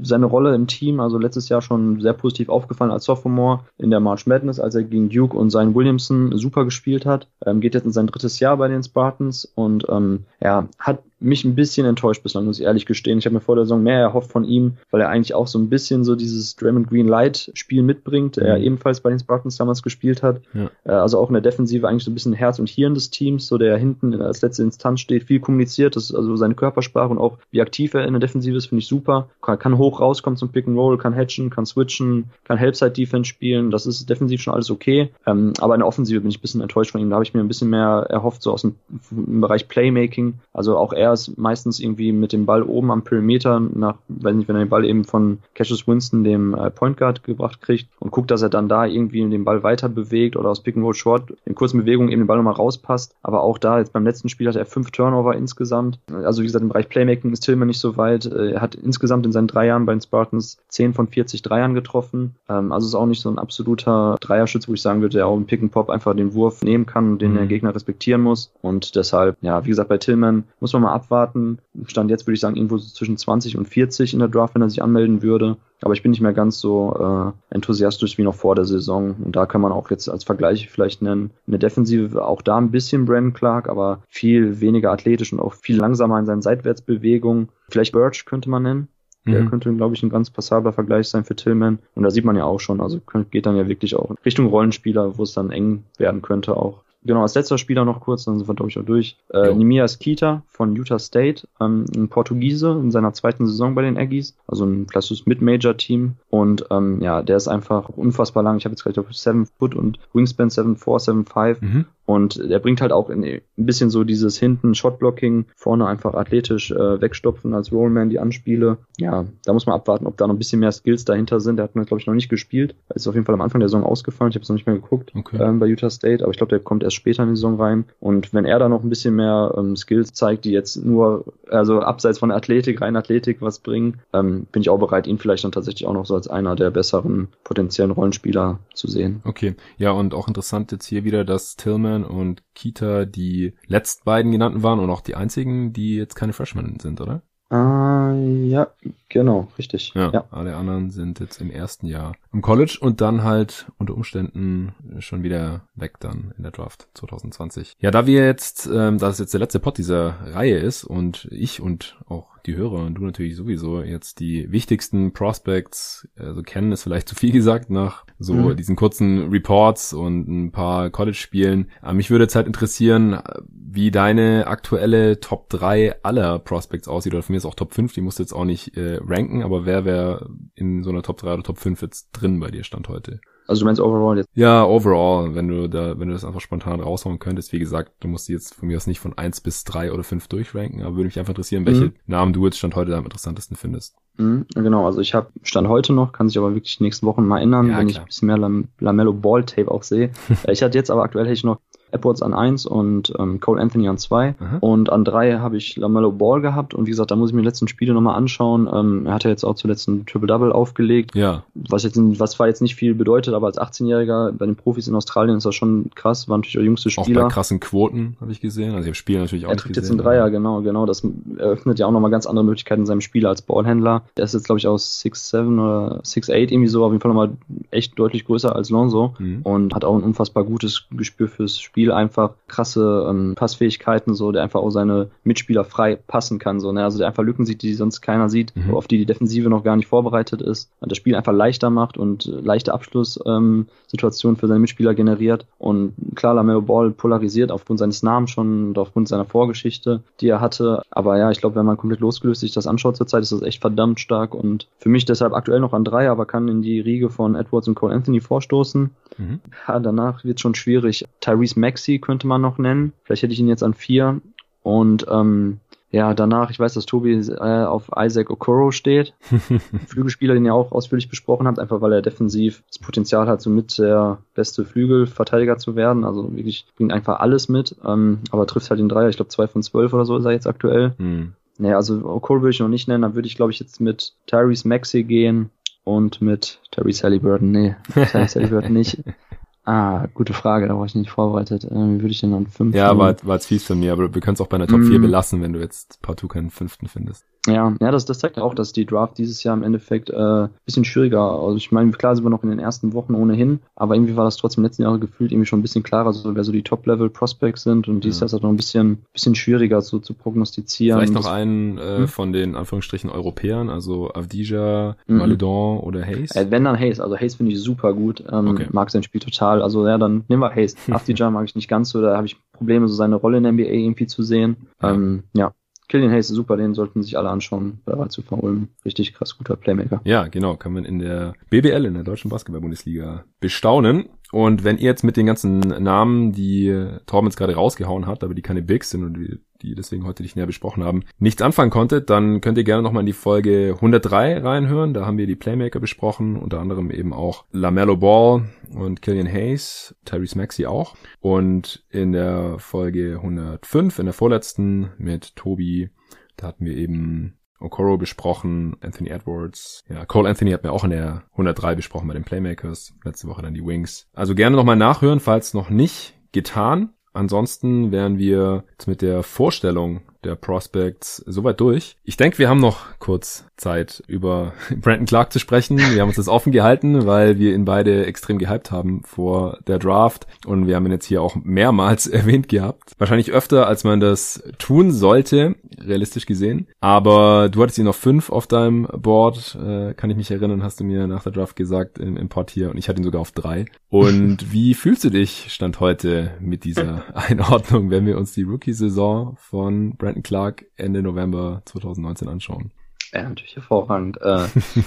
seine Rolle im Team, also letztes Jahr schon sehr positiv aufgefallen als Sophomore in der March Madness, als er gegen Duke und seinen Williamson super gespielt hat. Ähm, geht jetzt in sein drittes Jahr bei den Spartans und ähm, ja, hat mich ein bisschen enttäuscht bislang, muss ich ehrlich gestehen. Ich habe mir vor der Saison mehr erhofft von ihm, weil er eigentlich auch so ein bisschen so dieses Draymond Green Light Spiel mitbringt, mhm. er ebenfalls bei den Spartans damals gespielt hat. Ja. Äh, also auch in der Defensive eigentlich so ein bisschen Herz und Hirn des Teams, so der hinten als letzte Instanz steht, viel kommuniziert, das ist also seine Körpersprache und auch wie aktiv er in der Defensive ist, finde ich super. Kann, kann hoch rauskommen zum Pick and Roll, kann hatchen, kann switchen, kann Helpside Defense spielen, das ist defensiv schon alles okay. Ähm, aber in der Offensive bin ich ein bisschen enttäuscht von ihm, da habe ich mir ein bisschen mehr erhofft, so aus dem, Bereich Playmaking. Also auch er ist meistens irgendwie mit dem Ball oben am Perimeter nach, weiß nicht, wenn er den Ball eben von Cassius Winston, dem äh, Point Guard, gebracht kriegt und guckt, dass er dann da irgendwie den Ball weiter bewegt oder aus Pick and Roll Short in kurzen Bewegungen eben den Ball nochmal rauspasst. Aber auch da, jetzt beim letzten Spiel hat er fünf Turnover insgesamt. Also wie gesagt, im Bereich Playmaking ist Tillman nicht so weit. Äh, er hat insgesamt in seinen drei Jahren bei den Spartans 10 von 40 Dreiern getroffen. Ähm, also ist auch nicht so ein absoluter Dreierschütz, wo ich sagen würde, der auch im Pick and Pop einfach den Wurf nehmen kann und den mhm. der Gegner respektieren muss. Und deshalb, ja, wie gesagt, bei Tillman muss man mal abwarten. Stand jetzt würde ich sagen, irgendwo so zwischen 20 und 40 in der Draft, wenn er sich anmelden würde. Aber ich bin nicht mehr ganz so äh, enthusiastisch wie noch vor der Saison. Und da kann man auch jetzt als Vergleich vielleicht nennen, eine Defensive, auch da ein bisschen Brandon Clark, aber viel weniger athletisch und auch viel langsamer in seinen Seitwärtsbewegungen. Vielleicht Birch könnte man nennen. Der mhm. könnte, glaube ich, ein ganz passabler Vergleich sein für Tillman. Und da sieht man ja auch schon, also geht dann ja wirklich auch Richtung Rollenspieler, wo es dann eng werden könnte auch. Genau, als letzter Spieler noch kurz, dann sind wir, glaube ich, auch durch. Äh, Nimias Kita von Utah State, ähm, ein Portugiese in seiner zweiten Saison bei den Aggies, also ein klassisches Mid-Major-Team. Und ähm, ja, der ist einfach unfassbar lang. Ich habe jetzt gerade, glaube 7 Foot und Wingspan 7'4, 7'5. Mhm. Und er bringt halt auch in, ein bisschen so dieses hinten Shotblocking, vorne einfach athletisch äh, wegstopfen als Rollman die Anspiele. Ja, da muss man abwarten, ob da noch ein bisschen mehr Skills dahinter sind. Der hat mir, glaube ich, noch nicht gespielt. Er ist auf jeden Fall am Anfang der Saison ausgefallen. Ich habe es noch nicht mehr geguckt okay. ähm, bei Utah State, aber ich glaube, der kommt erst später in die Saison rein. Und wenn er da noch ein bisschen mehr ähm, Skills zeigt, die jetzt nur, also abseits von Athletik, rein Athletik was bringen, ähm, bin ich auch bereit, ihn vielleicht dann tatsächlich auch noch so als einer der besseren potenziellen Rollenspieler zu sehen. Okay, ja, und auch interessant jetzt hier wieder, dass Tillman Freshmen und Kita die letzten beiden genannten waren und auch die einzigen, die jetzt keine Freshmen sind, oder? Ah, ja, genau, richtig. Ja, ja, alle anderen sind jetzt im ersten Jahr im College und dann halt unter Umständen schon wieder weg dann in der Draft 2020. Ja, da wir jetzt, ähm, da es jetzt der letzte Pot dieser Reihe ist und ich und auch die Hörer und du natürlich sowieso jetzt die wichtigsten Prospects, also kennen ist vielleicht zu viel gesagt nach so mhm. diesen kurzen Reports und ein paar College-Spielen. Aber mich würde jetzt halt interessieren, wie deine aktuelle Top 3 aller Prospects aussieht oder von mir ist auch Top 5, die musst du jetzt auch nicht äh, ranken, aber wer wäre in so einer Top 3 oder Top 5 jetzt drin bei dir Stand heute? Also du meinst overall jetzt? Ja, overall, wenn du da, wenn du das einfach spontan raushauen könntest. Wie gesagt, du musst die jetzt von mir aus nicht von eins bis drei oder fünf durchranken, aber würde mich einfach interessieren, welche mhm. Namen du jetzt Stand heute am interessantesten findest. Mhm, genau, also ich habe Stand heute noch, kann sich aber wirklich die nächsten Wochen mal erinnern, ja, wenn klar. ich ein bisschen mehr Lam Lamello Ball Tape auch sehe. Äh, ich hatte jetzt aber aktuell hätte ich noch Edwards an 1 und ähm, Cole Anthony an 2. Und an 3 habe ich LaMelo Ball gehabt. Und wie gesagt, da muss ich mir die letzten Spiele nochmal anschauen. Ähm, er hat ja jetzt auch zuletzt ein Triple-Double aufgelegt. Ja. Was jetzt, was zwar jetzt nicht viel bedeutet, aber als 18-Jähriger bei den Profis in Australien ist das schon krass. War natürlich der jüngste Spieler. Auch bei krassen Quoten habe ich gesehen. Also ich habe Spiele natürlich auch Er trifft jetzt einen Dreier, genau, genau. Das eröffnet ja auch nochmal ganz andere Möglichkeiten in seinem Spiel als Ballhändler. Der ist jetzt, glaube ich, aus 6'7 oder 6'8 irgendwie so. Auf jeden Fall nochmal echt deutlich größer als Lonzo. Mhm. Und hat auch ein unfassbar gutes Gespür fürs Spiel einfach. Krass krasse ähm, Passfähigkeiten, so, der einfach auch seine Mitspieler frei passen kann, so, ne? Also der einfach Lücken sieht, die sonst keiner sieht, mhm. auf die die Defensive noch gar nicht vorbereitet ist und das Spiel einfach leichter macht und äh, leichte Abschlusssituationen ähm, für seine Mitspieler generiert. Und klar, Lamelo Ball polarisiert aufgrund seines Namens schon und aufgrund seiner Vorgeschichte, die er hatte. Aber ja, ich glaube, wenn man komplett losgelöst sich das anschaut zurzeit, ist das echt verdammt stark und für mich deshalb aktuell noch an drei, aber kann in die Riege von Edwards und Cole Anthony vorstoßen. Mhm. Ja, danach wird schon schwierig. Tyrese Maxey könnte man noch nennen. Vielleicht hätte ich ihn jetzt an vier. Und ähm, ja, danach, ich weiß, dass Tobi äh, auf Isaac Okoro steht. Flügelspieler, den ihr auch ausführlich besprochen habt, einfach weil er defensiv das Potenzial hat, somit der beste Flügelverteidiger zu werden. Also wirklich bringt einfach alles mit, ähm, aber trifft halt den Dreier. Ich glaube, zwei von zwölf oder so ist er jetzt aktuell. Hm. Naja, also Okoro würde ich noch nicht nennen, dann würde ich, glaube ich, jetzt mit Tyrese Maxey gehen und mit Tyrese Halliburton. Nee, Tyrese Halliburton nicht. Ah, gute Frage, da war ich nicht vorbereitet. Wie würde ich denn dann fünften? Ja, war, war jetzt fies von mir, aber wir können es auch bei einer Top mm. 4 belassen, wenn du jetzt partout keinen fünften findest. Ja, ja, das, das zeigt auch, dass die Draft dieses Jahr im Endeffekt äh, bisschen schwieriger. Also ich meine, klar sind wir noch in den ersten Wochen ohnehin, aber irgendwie war das trotzdem letzten Jahre gefühlt irgendwie schon ein bisschen klarer, so wer so die Top-Level-Prospects sind und dieses ja. Jahr ist das noch ein bisschen, bisschen schwieriger so zu prognostizieren. Vielleicht noch einen äh, hm? von den Anführungsstrichen Europäern, also Avdija, mhm. Maledon oder Hayes? Äh, wenn dann Hayes, also Hayes finde ich super gut, ähm, okay. mag sein Spiel total. Also ja, dann nehmen wir Hayes. Avdija mag ich nicht ganz so, da habe ich Probleme, so seine Rolle in der NBA irgendwie zu sehen. Ja. Ähm, ja. Killian Hayes ist super, den sollten sich alle anschauen, bei zu Ulm. Richtig krass guter Playmaker. Ja, genau, kann man in der BBL, in der Deutschen Basketball-Bundesliga bestaunen. Und wenn ihr jetzt mit den ganzen Namen, die Torben jetzt gerade rausgehauen hat, aber die keine Bigs sind und die die deswegen heute nicht näher besprochen haben, nichts anfangen konntet, dann könnt ihr gerne nochmal in die Folge 103 reinhören. Da haben wir die Playmaker besprochen, unter anderem eben auch LaMelo Ball und Killian Hayes, Tyrese Maxey auch. Und in der Folge 105, in der vorletzten mit Tobi, da hatten wir eben Okoro besprochen, Anthony Edwards. Ja, Cole Anthony hat mir auch in der 103 besprochen bei den Playmakers. Letzte Woche dann die Wings. Also gerne nochmal nachhören, falls noch nicht getan. Ansonsten wären wir jetzt mit der Vorstellung der Prospects soweit durch. Ich denke, wir haben noch kurz Zeit, über Brandon Clark zu sprechen. Wir haben uns das offen gehalten, weil wir ihn beide extrem gehypt haben vor der Draft und wir haben ihn jetzt hier auch mehrmals erwähnt gehabt. Wahrscheinlich öfter, als man das tun sollte, realistisch gesehen. Aber du hattest ihn noch fünf auf deinem Board, äh, kann ich mich erinnern, hast du mir nach der Draft gesagt im, im Pod hier und ich hatte ihn sogar auf drei. Und wie fühlst du dich Stand heute mit dieser Einordnung, wenn wir uns die Rookie-Saison von Brandon Brandon Clark Ende November 2019 anschauen. Ja, natürlich hervorragend. Äh,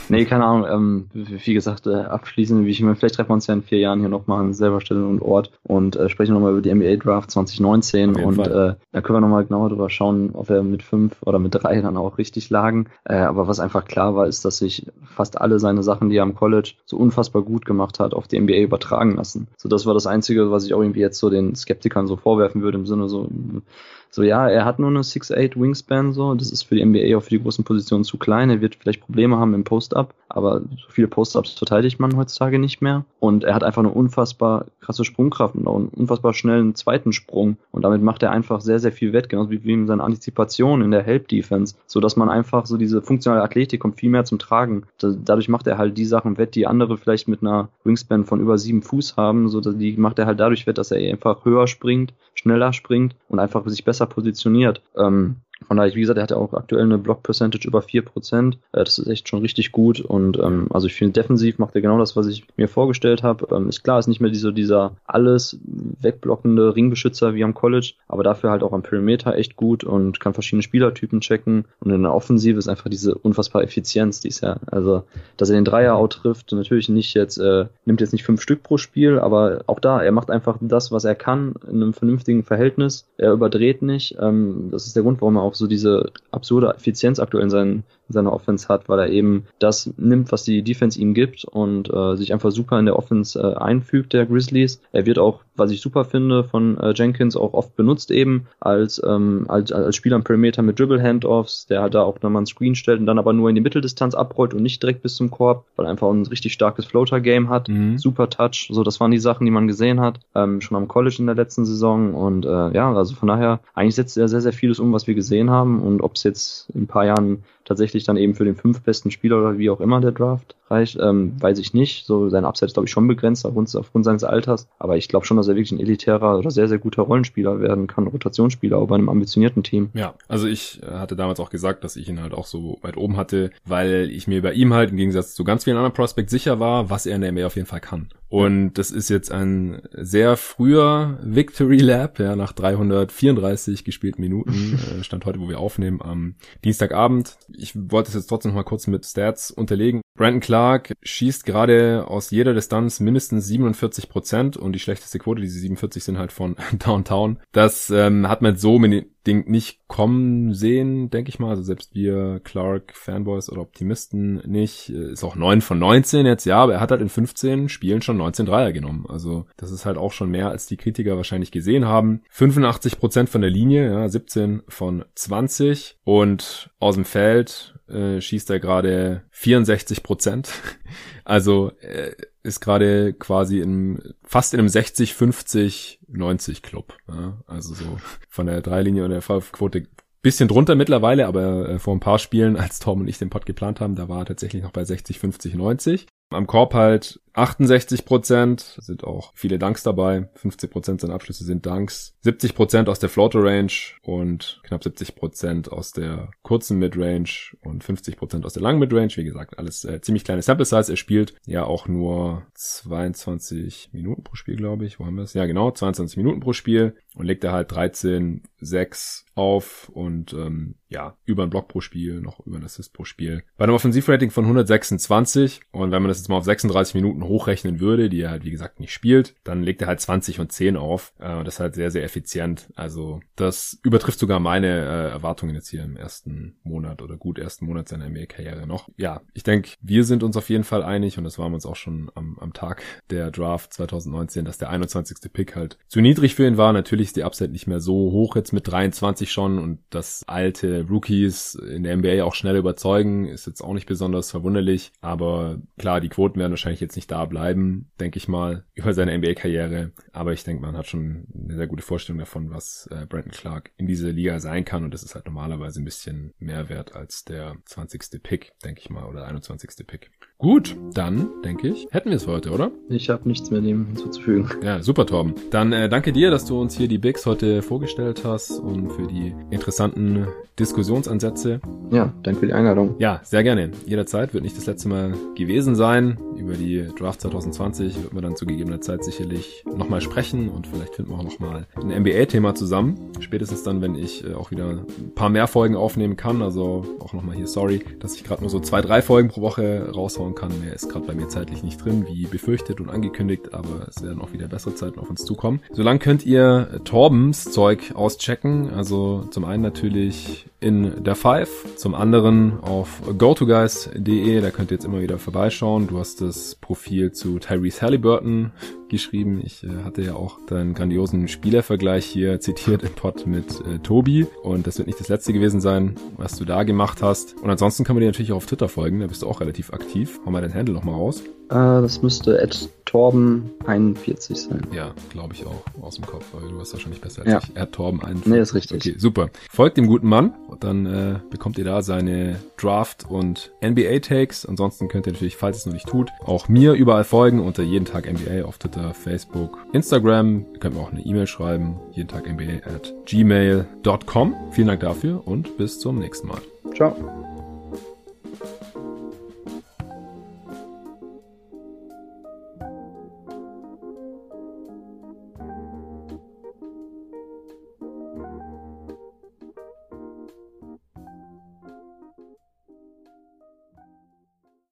nee, keine Ahnung. Ähm, wie gesagt, äh, abschließend, wie ich mir, vielleicht treffen wir uns ja in vier Jahren hier nochmal an selber Stelle und Ort und äh, sprechen nochmal über die NBA Draft 2019 und äh, da können wir nochmal genauer drüber schauen, ob wir mit fünf oder mit drei dann auch richtig lagen. Äh, aber was einfach klar war, ist, dass sich fast alle seine Sachen, die er am College so unfassbar gut gemacht hat, auf die NBA übertragen lassen. So, das war das Einzige, was ich auch irgendwie jetzt so den Skeptikern so vorwerfen würde, im Sinne so, so ja, er hat nur eine 6'8 Wingspan, so, das ist für die NBA auch für die großen Positionen zu klein. Er wird vielleicht Probleme haben im Post-Up, aber so viele Post-Ups verteidigt man heutzutage nicht mehr. Und er hat einfach eine unfassbar krasse Sprungkraft und auch einen unfassbar schnellen zweiten Sprung. Und damit macht er einfach sehr, sehr viel wett, genauso wie, in seiner Antizipation in der Help-Defense, so dass man einfach so diese funktionale Athletik kommt viel mehr zum Tragen. dadurch macht er halt die Sachen wett, die andere vielleicht mit einer Wingspan von über sieben Fuß haben, so die macht er halt dadurch wett, dass er einfach höher springt, schneller springt und einfach sich besser positioniert. Ähm, von daher, wie gesagt, er hat ja auch aktuell eine Block-Percentage über 4%. Äh, das ist echt schon richtig gut. Und ähm, also ich finde, defensiv macht er genau das, was ich mir vorgestellt habe. Ähm, ist klar, ist nicht mehr dieser, dieser alles wegblockende Ringbeschützer wie am College, aber dafür halt auch am Perimeter echt gut und kann verschiedene Spielertypen checken. Und in der Offensive ist einfach diese unfassbare Effizienz, die ist ja, also, dass er den Dreier out trifft, natürlich nicht jetzt, äh, nimmt jetzt nicht fünf Stück pro Spiel, aber auch da, er macht einfach das, was er kann, in einem vernünftigen Verhältnis. Er überdreht nicht. Ähm, das ist der Grund, warum er auch so diese absurde Effizienz aktuell in seinen in seiner Offense hat, weil er eben das nimmt, was die Defense ihm gibt und äh, sich einfach super in der Offense äh, einfügt, der Grizzlies. Er wird auch, was ich super finde, von äh, Jenkins auch oft benutzt eben als, ähm, als, als Spieler am Perimeter mit Dribble-Handoffs, der halt da auch nochmal einen Screen stellt und dann aber nur in die Mitteldistanz abrollt und nicht direkt bis zum Korb, weil er einfach ein richtig starkes Floater-Game hat. Mhm. Super Touch. So, das waren die Sachen, die man gesehen hat, ähm, schon am College in der letzten Saison und äh, ja, also von daher, eigentlich setzt er sehr, sehr vieles um, was wir gesehen haben und ob es jetzt in ein paar Jahren tatsächlich dann eben für den fünf besten Spieler oder wie auch immer der Draft reicht, ähm, weiß ich nicht. So sein Upside ist glaube ich schon begrenzt aufgrund, aufgrund seines Alters, aber ich glaube schon, dass er wirklich ein elitärer oder sehr sehr guter Rollenspieler werden kann, Rotationsspieler auch bei einem ambitionierten Team. Ja, also ich äh, hatte damals auch gesagt, dass ich ihn halt auch so weit oben hatte, weil ich mir bei ihm halt im Gegensatz zu ganz vielen anderen Prospects sicher war, was er in der NBA auf jeden Fall kann. Und das ist jetzt ein sehr früher Victory Lab, ja, nach 334 gespielten Minuten, äh, stand heute, wo wir aufnehmen, am Dienstagabend. Ich wollte es jetzt trotzdem noch mal kurz mit Stats unterlegen. Brandon Clark schießt gerade aus jeder Distanz mindestens 47 Prozent und die schlechteste Quote, diese 47 sind halt von Downtown. Das ähm, hat man so mit Ding nicht kommen sehen, denke ich mal. Also selbst wir Clark Fanboys oder Optimisten nicht. Ist auch 9 von 19 jetzt, ja, aber er hat halt in 15 Spielen schon 19 Dreier genommen. Also das ist halt auch schon mehr, als die Kritiker wahrscheinlich gesehen haben. 85 Prozent von der Linie, ja, 17 von 20 und aus dem Feld äh, schießt er gerade 64 Prozent. Also äh, ist gerade quasi in fast in einem 60, 50, 90 Club. Ja? Also so von der Dreilinie und der Fallquote bisschen drunter mittlerweile, aber äh, vor ein paar Spielen, als Tom und ich den Pod geplant haben, da war er tatsächlich noch bei 60, 50, 90. Am Korb halt 68 Prozent, sind auch viele Dunks dabei. 50 Prozent seiner Abschlüsse sind Dunks. 70 Prozent aus der Floater Range und knapp 70 Prozent aus der kurzen Midrange und 50 Prozent aus der langen Midrange. Wie gesagt, alles äh, ziemlich kleine Sample Size. Er spielt ja auch nur 22 Minuten pro Spiel, glaube ich. Wo haben wir es? Ja, genau, 22 Minuten pro Spiel. Und legt er halt 13, 6 auf und ähm, ja, über ein Block pro Spiel, noch über ein Assist pro Spiel. Bei einem Offensivrating von 126 und wenn man das jetzt mal auf 36 Minuten hochrechnen würde, die er halt wie gesagt nicht spielt, dann legt er halt 20 und 10 auf. Äh, das ist halt sehr, sehr effizient. Also das übertrifft sogar meine äh, Erwartungen jetzt hier im ersten Monat oder gut ersten Monat seiner NBA-Karriere noch. Ja, ich denke, wir sind uns auf jeden Fall einig und das waren wir uns auch schon am, am Tag der Draft 2019, dass der 21. Pick halt zu niedrig für ihn war. Natürlich ist die Upside nicht mehr so hoch jetzt mit 23 schon und das alte Rookies in der NBA auch schnell überzeugen, ist jetzt auch nicht besonders verwunderlich. Aber klar, die Quoten werden wahrscheinlich jetzt nicht da bleiben, denke ich mal, über seine NBA-Karriere. Aber ich denke, man hat schon eine sehr gute Vorstellung davon, was äh, Brandon Clark in dieser Liga sein kann. Und das ist halt normalerweise ein bisschen mehr wert als der 20. Pick, denke ich mal, oder 21. Pick. Gut, dann denke ich, hätten wir es für heute, oder? Ich habe nichts mehr dem hinzuzufügen. Ja, super, Torben. Dann äh, danke dir, dass du uns hier die Bigs heute vorgestellt hast und für die interessanten Diskussionsansätze. Ja, danke für die Einladung. Ja, sehr gerne. Jederzeit wird nicht das letzte Mal gewesen sein. Über die Draft 2020 wird man dann zu gegebener Zeit sicherlich nochmal sprechen und vielleicht finden wir auch nochmal ein NBA-Thema zusammen. Spätestens dann, wenn ich äh, auch wieder ein paar mehr Folgen aufnehmen kann. Also auch nochmal hier sorry, dass ich gerade nur so zwei, drei Folgen pro Woche raushauen kann. Mehr ist gerade bei mir zeitlich nicht drin, wie befürchtet und angekündigt, aber es werden auch wieder bessere Zeiten auf uns zukommen. Solange könnt ihr Torbens Zeug auschecken. Also zum einen natürlich in der Five, zum anderen auf gotoguys.de, da könnt ihr jetzt immer wieder vorbeischauen. Du hast das Profil zu Tyrese Halliburton geschrieben. Ich äh, hatte ja auch deinen grandiosen Spielervergleich hier zitiert im Pod mit äh, Tobi und das wird nicht das letzte gewesen sein, was du da gemacht hast. Und ansonsten kann man dir natürlich auch auf Twitter folgen, da bist du auch relativ aktiv. Hau mal dein Handle nochmal raus. Äh, das müsste at Torben41 sein. Ja, glaube ich auch, aus dem Kopf, weil du warst wahrscheinlich besser als Ja. ich. At Torben41. Nee, ist richtig. Okay, super. Folgt dem guten Mann und dann äh, bekommt ihr da seine Draft- und NBA-Takes. Ansonsten könnt ihr natürlich, falls es noch nicht tut, auch mir überall folgen unter jeden Tag NBA auf Twitter, Facebook, Instagram. Ihr könnt mir auch eine E-Mail schreiben, jeden Tag NBA at gmail.com. Vielen Dank dafür und bis zum nächsten Mal. Ciao.